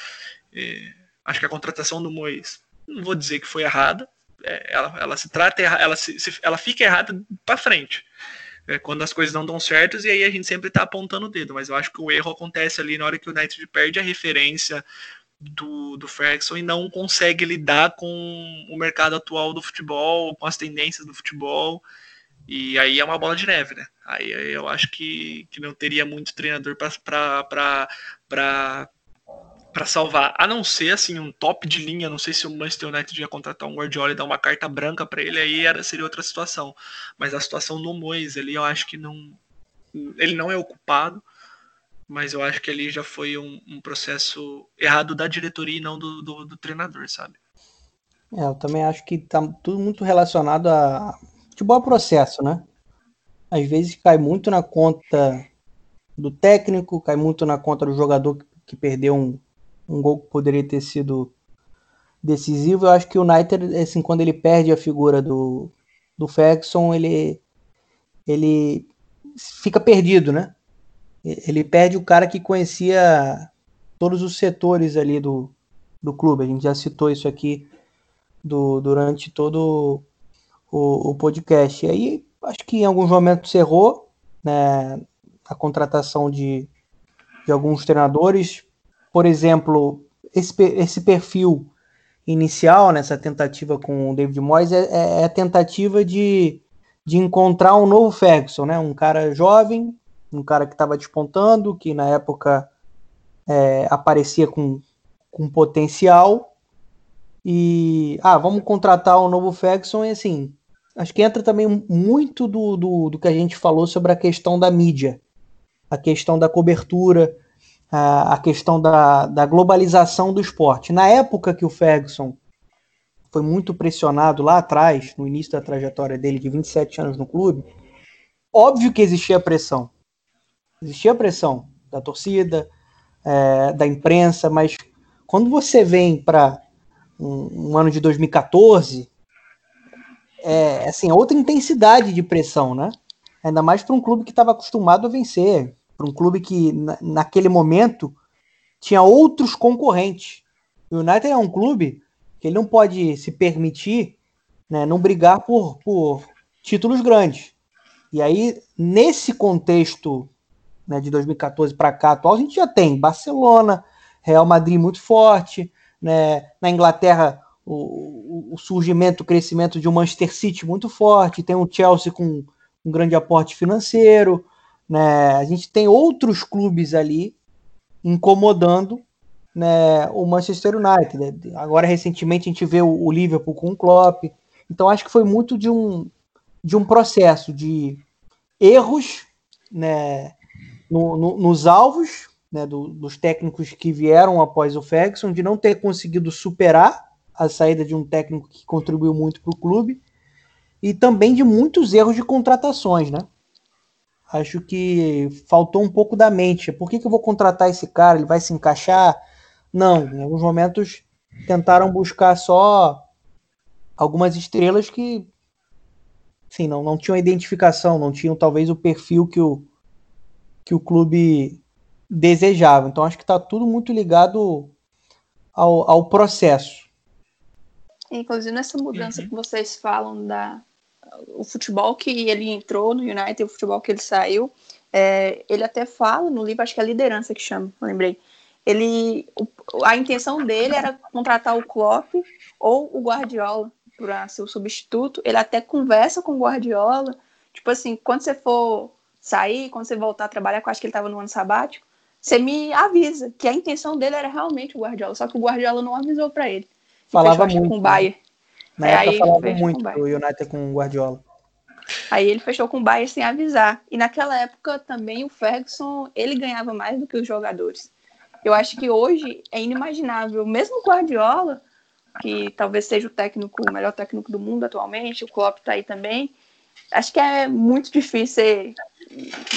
É, acho que a contratação do Mois, não vou dizer que foi errada, é, ela, ela se trata, ela, se, se, ela fica errada para frente. É, quando as coisas não dão certas, e aí a gente sempre está apontando o dedo, mas eu acho que o erro acontece ali na hora que o United perde a referência, do, do Ferguson e não consegue lidar com o mercado atual do futebol, com as tendências do futebol. E aí é uma bola de neve, né? Aí eu acho que, que não teria muito treinador para salvar, a não ser assim um top de linha. Não sei se o Manchester United ia contratar um Guardiola e dar uma carta branca para ele, aí era, seria outra situação. Mas a situação do Mois ali, eu acho que não. Ele não é ocupado mas eu acho que ali já foi um, um processo errado da diretoria e não do, do, do, treinador, sabe? É, eu também acho que tá tudo muito relacionado a futebol processo, né? Às vezes cai muito na conta do técnico, cai muito na conta do jogador que perdeu um, um gol que poderia ter sido decisivo. Eu acho que o United, assim, quando ele perde a figura do, do Ferguson, ele, ele fica perdido, né? Ele perde o cara que conhecia todos os setores ali do, do clube. A gente já citou isso aqui do, durante todo o, o podcast. E aí, acho que em alguns momentos errou né, a contratação de, de alguns treinadores. Por exemplo, esse, esse perfil inicial nessa tentativa com o David Moyes é, é, é a tentativa de, de encontrar um novo Ferguson, né? Um cara jovem, um cara que estava despontando, que na época é, aparecia com, com potencial, E, ah, vamos contratar o novo Ferguson e assim, acho que entra também muito do, do, do, que a gente falou sobre a questão da mídia, a questão da cobertura, a, a questão da, da globalização do esporte. Na época que o Ferguson foi muito pressionado lá atrás, no início da trajetória dele de 27 anos no clube, óbvio que existia pressão. Existia pressão da torcida, é, da imprensa, mas quando você vem para um, um, ano de 2014, é assim, é outra intensidade de pressão, né? Ainda mais para um clube que estava acostumado a vencer, para um clube que na, naquele momento tinha outros concorrentes. O United é um clube que ele não pode se permitir né, não brigar por, por títulos grandes. E aí, nesse contexto né, de 2014 para cá atual, a gente já tem Barcelona, Real Madrid muito forte, né, na Inglaterra o, o, surgimento, o crescimento de um Manchester City muito forte, tem o Chelsea com um grande aporte financeiro, né, a gente tem outros clubes ali incomodando né, o Manchester United. Né? Agora, recentemente, a gente vê o, o Liverpool com o Klopp. Então, acho que foi muito de um, de um processo de erros né, no, no, nos alvos né, do, dos técnicos que vieram após o Ferguson, de não ter conseguido superar a saída de um técnico que contribuiu muito para o clube, e também de muitos erros de contratações, né? Acho que faltou um pouco da mente. Por que, que eu vou contratar esse cara? Ele vai se encaixar? Não, em alguns momentos tentaram buscar só algumas estrelas que sim, não, não tinham identificação, não tinham talvez o perfil que o, que o clube desejava. Então acho que está tudo muito ligado ao, ao processo. Inclusive nessa mudança uhum. que vocês falam da o futebol que ele entrou no United, o futebol que ele saiu, é, ele até fala no livro, acho que é a liderança que chama, lembrei. Ele, a intenção dele era contratar o Klopp ou o Guardiola para ser o substituto. Ele até conversa com o Guardiola, tipo assim, quando você for sair, quando você voltar a trabalhar, que eu acho que ele estava no ano sabático, você me avisa que a intenção dele era realmente o Guardiola, só que o Guardiola não avisou para ele. Falava fechou, muito. Com o Bayern. Na é, época falava muito do United com o Guardiola. Aí ele fechou com o Bayern sem avisar. E naquela época também o Ferguson, ele ganhava mais do que os jogadores. Eu acho que hoje é inimaginável, mesmo o Guardiola, que talvez seja o técnico, o melhor técnico do mundo atualmente, o Klopp tá aí também, acho que é muito difícil.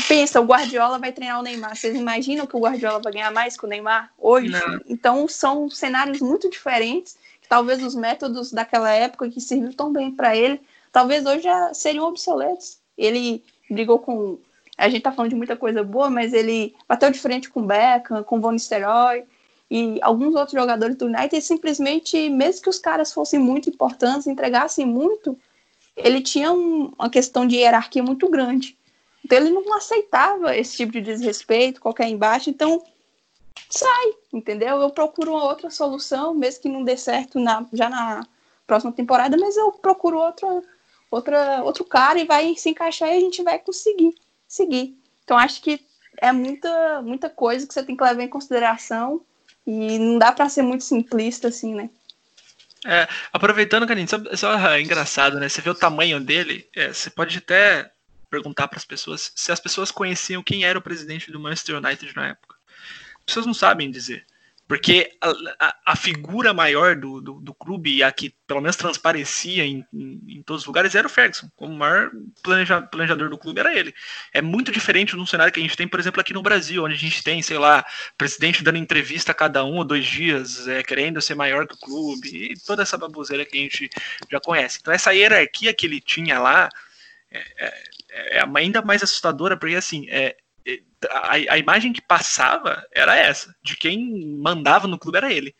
Pensa, o Guardiola vai treinar o Neymar. Vocês imaginam que o Guardiola vai ganhar mais que o Neymar hoje? Não. Então são cenários muito diferentes. Talvez os métodos daquela época que serviu tão bem para ele, talvez hoje já seriam obsoletos. Ele brigou com. A gente tá falando de muita coisa boa, mas ele bateu de frente com o Beckham, com o Von Nistelrooy e alguns outros jogadores do United. Simplesmente, mesmo que os caras fossem muito importantes, entregassem muito, ele tinha um, uma questão de hierarquia muito grande. Então ele não aceitava esse tipo de desrespeito, qualquer embaixo. Então sai, entendeu? Eu procuro uma outra solução, mesmo que não dê certo na, já na próxima temporada, mas eu procuro outro, outra, outro cara e vai se encaixar e a gente vai conseguir seguir. Então acho que é muita, muita coisa que você tem que levar em consideração e não dá para ser muito simplista assim, né? É, aproveitando, Karine, só, só é engraçado, né? Você vê o tamanho dele, é, você pode até perguntar para as pessoas se as pessoas conheciam quem era o presidente do Manchester United na época. As pessoas não sabem dizer. Porque a, a, a figura maior do, do, do, clube, a que pelo menos transparecia em, em, em, todos os lugares, era o Ferguson. Como o maior planeja, planejador do clube era ele. É muito diferente de um cenário que a gente tem, por exemplo, aqui no Brasil, onde a gente tem, sei lá, presidente dando entrevista a cada um ou dois dias, é, querendo ser maior que o clube, e toda essa baboseira que a gente já conhece. Então, essa hierarquia que ele tinha lá é, é, é ainda mais assustadora, porque assim, é, a, a, imagem que passava era essa, de quem mandava no clube era ele.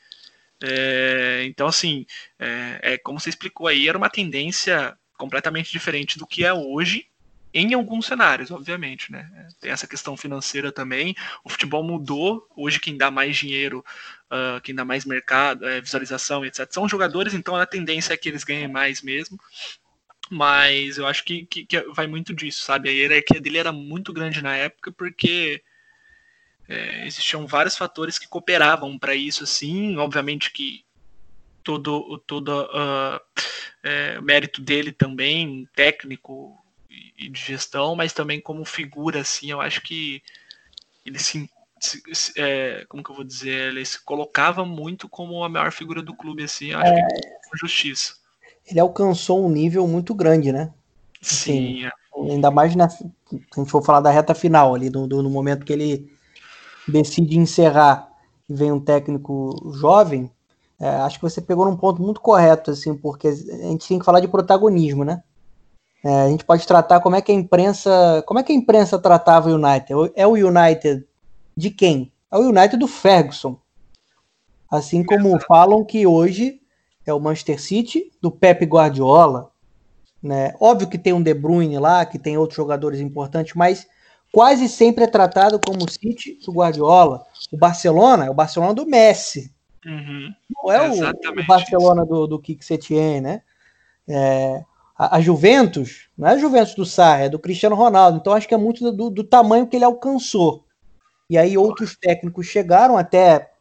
É, então, assim, é, é, como você explicou aí, era uma tendência completamente diferente do que é hoje, em alguns cenários, obviamente, né? Tem essa questão financeira também. O futebol mudou. Hoje, quem dá mais dinheiro, uh, quem dá mais mercado, é, visualização, etc., são jogadores, então a tendência é que eles ganhem mais mesmo. Mas eu acho que, que, que, vai muito disso, sabe? A hierarquia dele era muito grande na época porque é, existiam vários fatores que cooperavam para isso, assim. Obviamente que todo, todo uh, é, mérito dele também, técnico e de gestão, mas também como figura, assim, eu acho que ele se, se é, como que eu vou dizer, ele se colocava muito como a maior figura do clube, assim, eu acho é... que com justiça. Ele alcançou um nível muito grande, né? Sim. Assim, é. Ainda mais na, se a gente for falar da reta final ali, no, no momento que ele decide encerrar e vem um técnico jovem, é, acho que você pegou num ponto muito correto, assim, porque a gente tem que falar de protagonismo, né? É, a gente pode tratar como é que a imprensa, como é que a imprensa tratava o United. É o United de quem? É o United do Ferguson. Assim como falam que hoje é o Manchester City do Pep Guardiola, né? Óbvio que tem um De Bruyne lá, que tem outros jogadores importantes, mas quase sempre é tratado como o City do Guardiola. O Barcelona é o Barcelona do Messi. Uhum. Não é o, o, Barcelona do, do Kik Setien, né? É, a, a, Juventus, não é a Juventus do Sarri, é do Cristiano Ronaldo. Então acho que é muito do, do tamanho que ele alcançou. E aí outros técnicos chegaram, até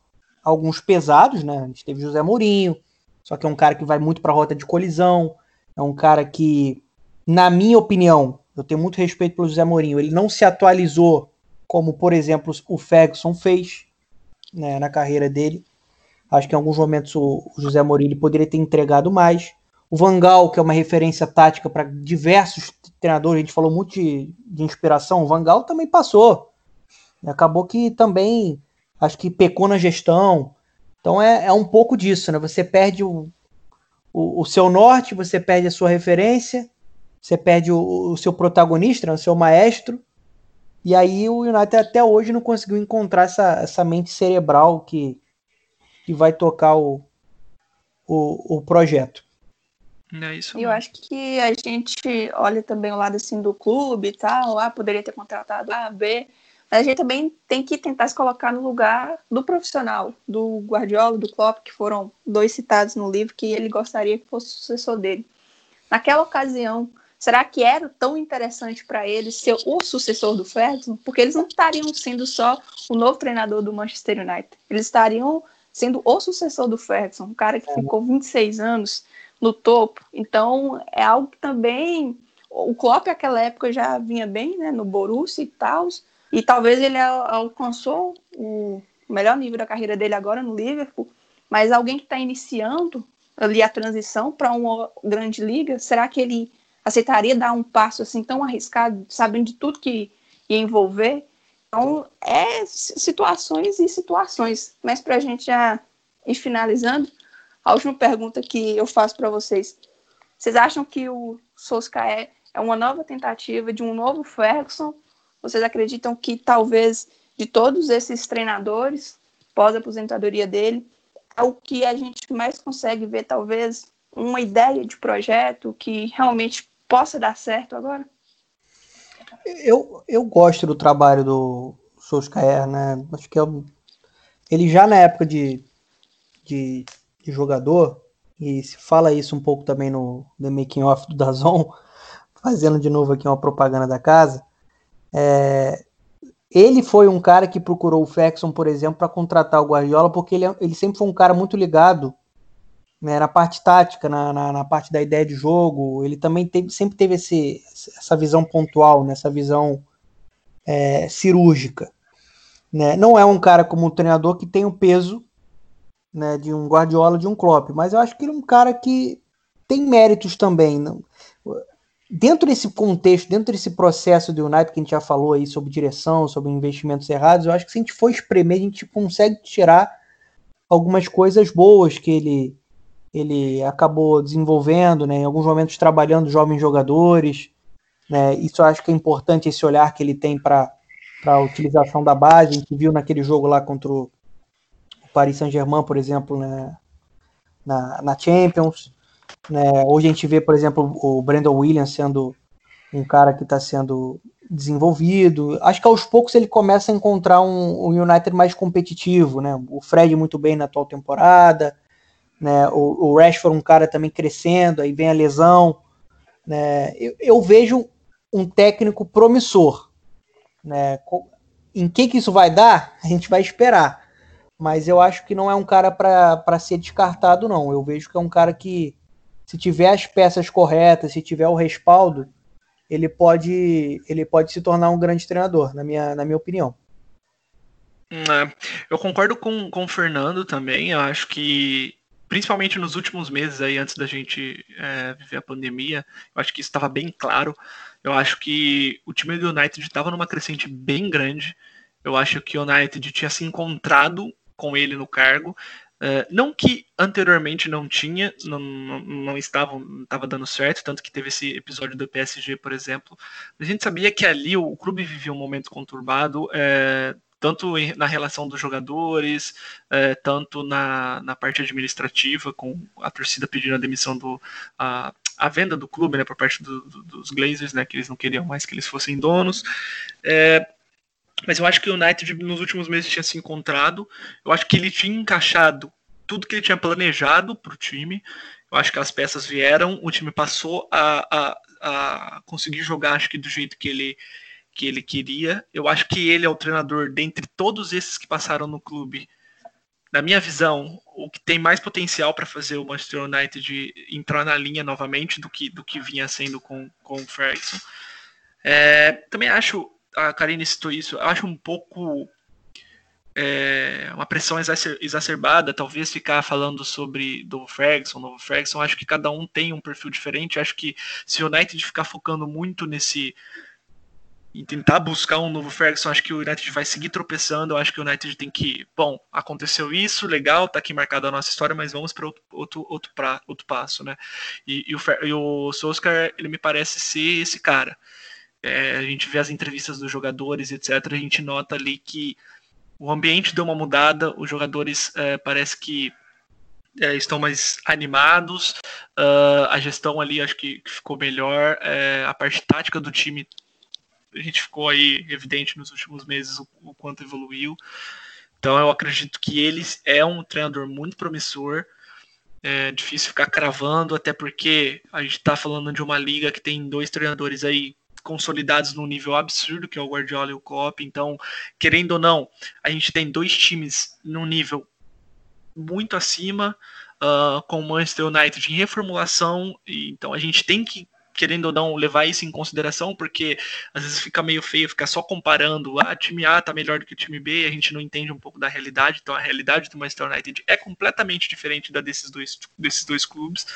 alguns pesados, né? A gente teve José Mourinho, só que é um cara que vai muito para a rota de colisão. É um cara que, na minha opinião, eu tenho muito respeito pelo José Mourinho, ele não se atualizou como, por exemplo, o Ferguson fez né, na carreira dele. Acho que em alguns momentos o José Mourinho poderia ter entregado mais. O Vangal, que é uma referência tática para diversos treinadores, a gente falou muito de, de inspiração, o Vangal também passou. Acabou que também, acho que pecou na gestão. Então é, é um pouco disso, né? Você perde o, o, o, seu norte, você perde a sua referência, você perde o, o seu protagonista, né? o seu maestro. E aí o United até hoje não conseguiu encontrar essa, essa mente cerebral que, que vai tocar o, o, o projeto. É isso eu acho que a gente olha também o lado assim do clube e tal, ah, poderia ter contratado A, B, a gente também tem que tentar se colocar no lugar do profissional, do Guardiola, do Klopp, que foram dois citados no livro que ele gostaria que fosse o sucessor dele. Naquela ocasião, será que era tão interessante para ele ser o sucessor do Ferguson? Porque eles não estariam sendo só o novo treinador do Manchester United, eles estariam sendo o sucessor do Ferguson, um cara que ficou 26 anos no topo. Então, é algo que também o Klopp naquela época já vinha bem, né, no Borussia e tal, e talvez ele alcançou o melhor nível da carreira dele agora no Liverpool, mas alguém que está iniciando ali a transição para uma grande liga, será que ele aceitaria dar um passo assim tão arriscado, sabendo de tudo que ia envolver? Então, é situações e situações. Mas para a gente já ir finalizando, a última pergunta que eu faço para vocês. Vocês acham que o Solskjaer é uma nova tentativa de um novo Ferguson? Vocês acreditam que talvez de todos esses treinadores, pós-aposentadoria dele, é o que a gente mais consegue ver, talvez, uma ideia de projeto que realmente possa dar certo agora? Eu, eu gosto do trabalho do Solskjaer, né? Acho que é ele já na época de, de de jogador, e se fala isso um pouco também no The Making Off do Dazon, fazendo de novo aqui uma propaganda da casa, é, ele foi um cara que procurou o Ferguson, por exemplo, para contratar o Guardiola, porque ele, é, ele sempre foi um cara muito ligado né, na parte tática, na, na, na, parte da ideia de jogo. Ele também teve, sempre teve esse, essa visão pontual, né, essa visão é, cirúrgica. Né? Não é um cara como um treinador que tem o peso né, de um Guardiola, de um Klopp, mas eu acho que ele é um cara que tem méritos também. Dentro desse contexto, dentro desse processo do United que a gente já falou aí sobre direção, sobre investimentos errados, eu acho que se a gente for espremer, a gente consegue tirar algumas coisas boas que ele ele acabou desenvolvendo, né, em alguns momentos trabalhando jovens jogadores, né, isso eu acho que é importante esse olhar que ele tem para a utilização da base, a gente viu naquele jogo lá contra o, Paris Saint-Germain, por exemplo, né, na, na Champions. Né? Hoje a gente vê, por exemplo, o Brandon Williams sendo um cara que está sendo desenvolvido. Acho que aos poucos ele começa a encontrar um, um, United mais competitivo, né? O Fred muito bem na atual temporada, né? O, o Rashford um cara também crescendo, aí vem a lesão, né? Eu, eu vejo um técnico promissor, né? Em que que isso vai dar? A gente vai esperar. mas eu acho que não é um cara para ser descartado, não. Eu vejo que é um cara que, se tiver as peças corretas, se tiver o respaldo, ele pode, ele pode se tornar um grande treinador, na minha, na minha opinião. É, eu concordo com, com o Fernando também. Eu acho que, principalmente nos últimos meses aí, antes da gente é, viver a pandemia, eu acho que isso estava bem claro. Eu acho que o time do United estava numa crescente bem grande. Eu acho que o United tinha se encontrado com ele no cargo. Uh, não que anteriormente não tinha, não, não, não estava, não estava dando certo, tanto que teve esse episódio do PSG, por exemplo. A gente sabia que ali o, o clube vivia um momento conturbado, é, tanto na relação dos jogadores, é, tanto na, na parte administrativa, com a torcida pedindo a demissão do. A, a venda do clube, né, por parte do, do, dos Glazers, né, que eles não queriam mais que eles fossem donos. É, mas eu acho que o United nos últimos meses tinha se encontrado. Eu acho que ele tinha encaixado tudo que ele tinha planejado para o time. Eu acho que as peças vieram, o time passou a, a, a, conseguir jogar, acho que do jeito que ele, que ele queria. Eu acho que ele é o treinador, dentre todos esses que passaram no clube, na minha visão, o que tem mais potencial para fazer o Manchester United entrar na linha novamente do que, do que vinha sendo com, com o Ferguson. É, também acho a Karine citou isso, acho um pouco é, uma pressão exacerbada, talvez ficar falando sobre do Ferguson, novo Ferguson, acho que cada um tem um perfil diferente, acho que se o United ficar focando muito nesse em tentar buscar um novo Ferguson, acho que o United vai seguir tropeçando, acho que o United tem que, bom, aconteceu isso, legal, tá aqui marcada a nossa história, mas vamos para outro, outro, outro, pra, outro passo, né, e, e o, e o ele me parece ser esse cara, é, a gente vê as entrevistas dos jogadores, etc., a gente nota ali que o ambiente deu uma mudada, os jogadores é, parece que é, estão mais animados, uh, a gestão ali acho que, que ficou melhor, é, a parte tática do time a gente ficou aí evidente nos últimos meses o, o, quanto evoluiu. Então eu acredito que ele é um treinador muito promissor. É difícil ficar cravando, até porque a gente está falando de uma liga que tem dois treinadores aí consolidados num nível absurdo, que é o Guardiola e o Klopp. Então, querendo ou não, a gente tem dois times num nível muito acima, uh, com o Manchester United em reformulação. E, então, a gente tem que querendo ou não levar isso em consideração, porque às vezes fica meio feio ficar só comparando, ah, time A tá melhor do que o time B, a gente não entende um pouco da realidade, então a realidade do Manchester United é completamente diferente da desses dois, desses dois clubes,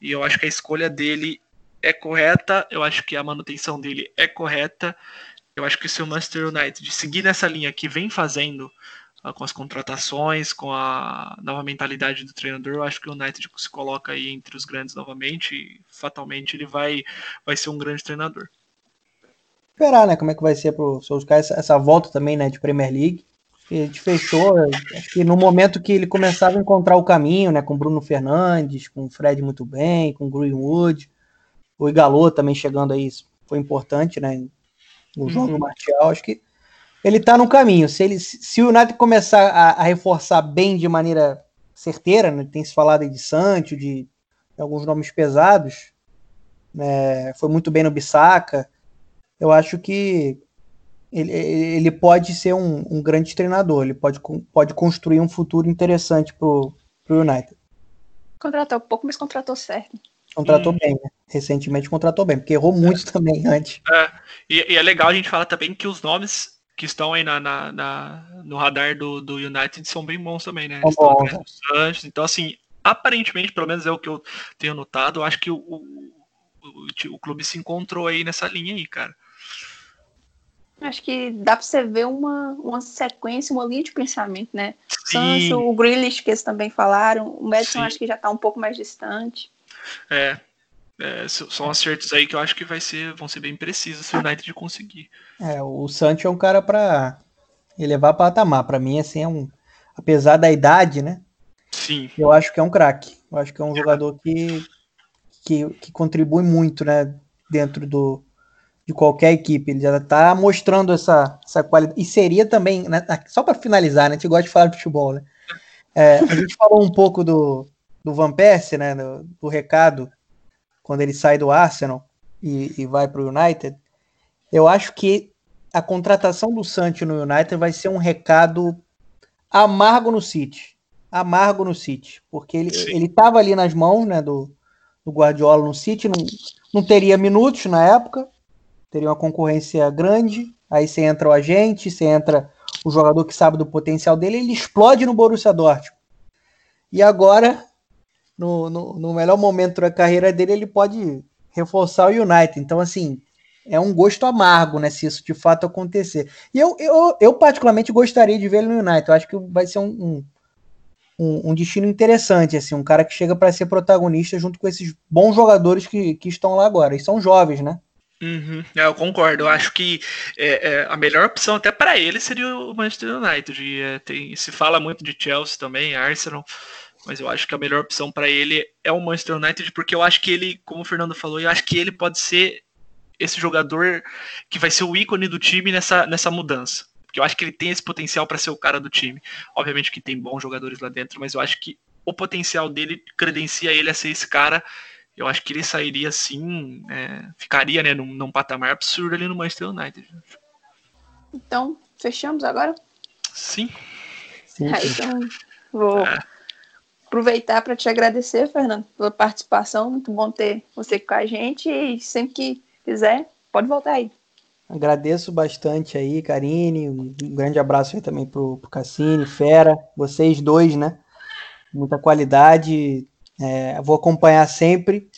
e eu acho que a escolha dele é correta, eu acho que a manutenção dele é correta. Eu acho que se o Manchester United seguir nessa linha que vem fazendo uh, com as contratações, com a nova mentalidade do treinador, eu acho que o United se coloca aí entre os grandes novamente e fatalmente ele vai, vai ser um grande treinador. Esperar, né, como é que vai ser pro Solskjaer essa, essa volta também, né, de Premier League. A gente fechou, acho que no momento que ele começava a encontrar o caminho, né, com Bruno Fernandes, com o Fred muito bem, com Greenwood, o Igalo também chegando aí, foi importante, né? O jogo uhum. Martial, acho que ele tá no caminho. Se, ele, se o United começar a, a reforçar bem de maneira certeira, né? tem se falado de Sancho, de, de alguns nomes pesados, né? foi muito bem no Bissaka. Eu acho que ele, ele pode ser um, um, grande treinador, ele pode, pode construir um futuro interessante pro, pro United. Contratou pouco, mas contratou certo. Contratou hum. bem, né? Recentemente contratou bem, porque errou muito é. também antes. É. E, e, é legal a gente falar também que os nomes que estão aí na, na, na no radar do, do United são bem bons também, né? Bom, né? Sanches, então, assim, aparentemente, pelo menos é o que eu tenho notado, eu acho que o, o, o, o clube se encontrou aí nessa linha aí, cara. Acho que dá para você ver uma, uma sequência, uma linha de pensamento, né? Sim. Sancho, o Grealish, que eles também falaram, o Madison Sim. acho que já está um pouco mais distante. É, é, são acertos aí que eu acho que vai ser, vão ser bem precisos se o United conseguir. É, o Sancho é um cara para elevar patamar. Para mim, assim, é um. Apesar da idade, né? Sim. Eu acho que é um craque. Eu acho que é um jogador que, que, que contribui muito, né? Dentro do, de qualquer equipe. Ele já está mostrando essa, essa qualidade. E seria também, né, só para finalizar, né, a gente gosta de falar de futebol, né? É, a gente falou um pouco do, do Van Persie, né, do, do, recado, quando ele sai do Arsenal e, e vai para o United. Eu acho que a contratação do Sancho no United vai ser um recado amargo no City. Amargo no City. Porque ele, ele tava ali nas mãos né, do, do Guardiola no City, não, não teria minutos na época, teria uma concorrência grande. Aí você entra o agente, você entra o jogador que sabe do potencial dele, ele explode no Borussia Dortmund. E agora, no, no, no melhor momento da carreira dele, ele pode reforçar o United. Então, assim, é um gosto amargo, né, se isso de fato acontecer. E eu, eu, eu particularmente gostaria de ele no United. Eu acho que vai ser um, um, um destino interessante, assim, um cara que chega para ser protagonista junto com esses bons jogadores que, que estão lá agora. E são jovens, né? Uhum, é, eu concordo. Eu acho que é, é, a melhor opção até para ele seria o Manchester United. E, é, tem, se fala muito de Chelsea também, Arsenal, mas eu acho que a melhor opção para ele é o Manchester United, porque eu acho que ele, como o Fernando falou, eu acho que ele pode ser esse jogador que vai ser o ícone do time nessa, nessa mudança. Porque eu acho que ele tem esse potencial para ser o cara do time. Obviamente que tem bons jogadores lá dentro, mas eu acho que o potencial dele credencia ele a ser esse cara eu acho que ele sairia assim, é, ficaria né, num, num, patamar absurdo ali no Manchester United. Então, fechamos agora? Sim. Sim, ah, então, vou é. Aproveitar para te agradecer, Fernando, pela participação. Muito bom ter você com a gente e sempre que quiser, pode voltar aí. Agradeço bastante aí, Karine. Um grande abraço aí também pro, pro Cassini, Fera, vocês dois, né? Muita qualidade é, vou acompanhar sempre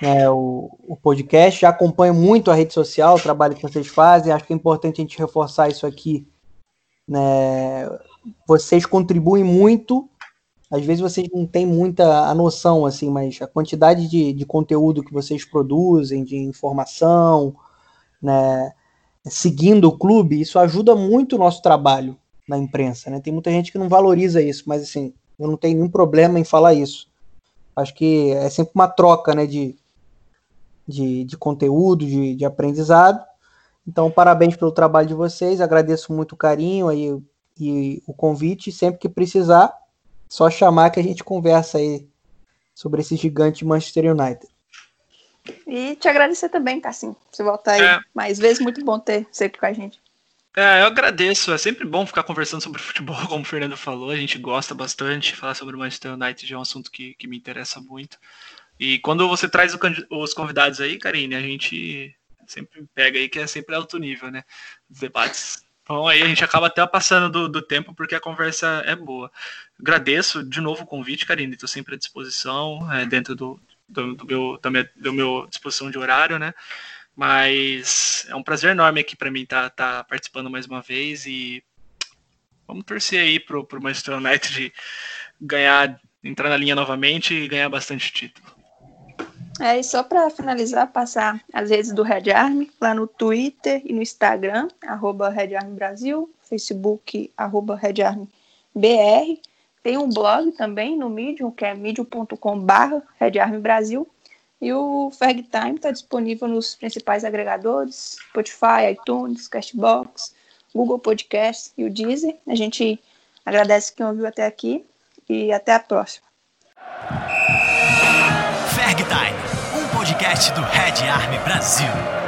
né, o, o, podcast, já acompanho muito a rede social, o trabalho que vocês fazem, acho que é importante a gente reforçar isso aqui. Né, vocês contribuem muito, às vezes vocês não têm muita a noção, assim, mas a quantidade de, de conteúdo que vocês produzem, de informação, né, seguindo o clube, isso ajuda muito o nosso trabalho na imprensa. Né? Tem muita gente que não valoriza isso, mas assim, eu não tenho nenhum problema em falar isso. Acho que é sempre uma troca né, de, de, de conteúdo, de, de aprendizado. Então, parabéns pelo trabalho de vocês, agradeço muito o carinho aí e o convite. Sempre que precisar, só chamar que a gente conversa aí sobre esse gigante Manchester United. E te agradecer também, Cassim, você voltar aí é. mais vezes. Muito bom ter você aqui com a gente. É, eu agradeço. É sempre bom ficar conversando sobre futebol, como o Fernando falou. A gente gosta bastante. Falar sobre o Manchester United é um assunto que, que me interessa muito. E quando você traz o, os convidados aí, Karine, a gente sempre pega aí que é sempre alto nível, né? Os debates. Então aí a gente acaba até passando do, do tempo porque a conversa é boa. Agradeço de novo o convite, Karine. Estou sempre à disposição, é, dentro do, do, do, meu, da minha, do meu disposição de horário, né? Mas é um prazer enorme aqui para mim estar tá, tá participando mais uma vez e vamos torcer aí pro, pro Manchester United ganhar, entrar na linha novamente e ganhar bastante título. É, e só para finalizar, passar as redes do Red Army lá no Twitter e no Instagram, arroba Red Army Brasil, Facebook, arroba Red Army BR. Tem um blog também no Medium, que é medium.com.br Brasil. E o Ferg Time está disponível nos principais agregadores: Spotify, iTunes, Castbox, Google Podcast e o Deezer. A gente agradece quem ouviu até aqui e até a próxima. Ferg Time, um podcast do Red Army Brasil.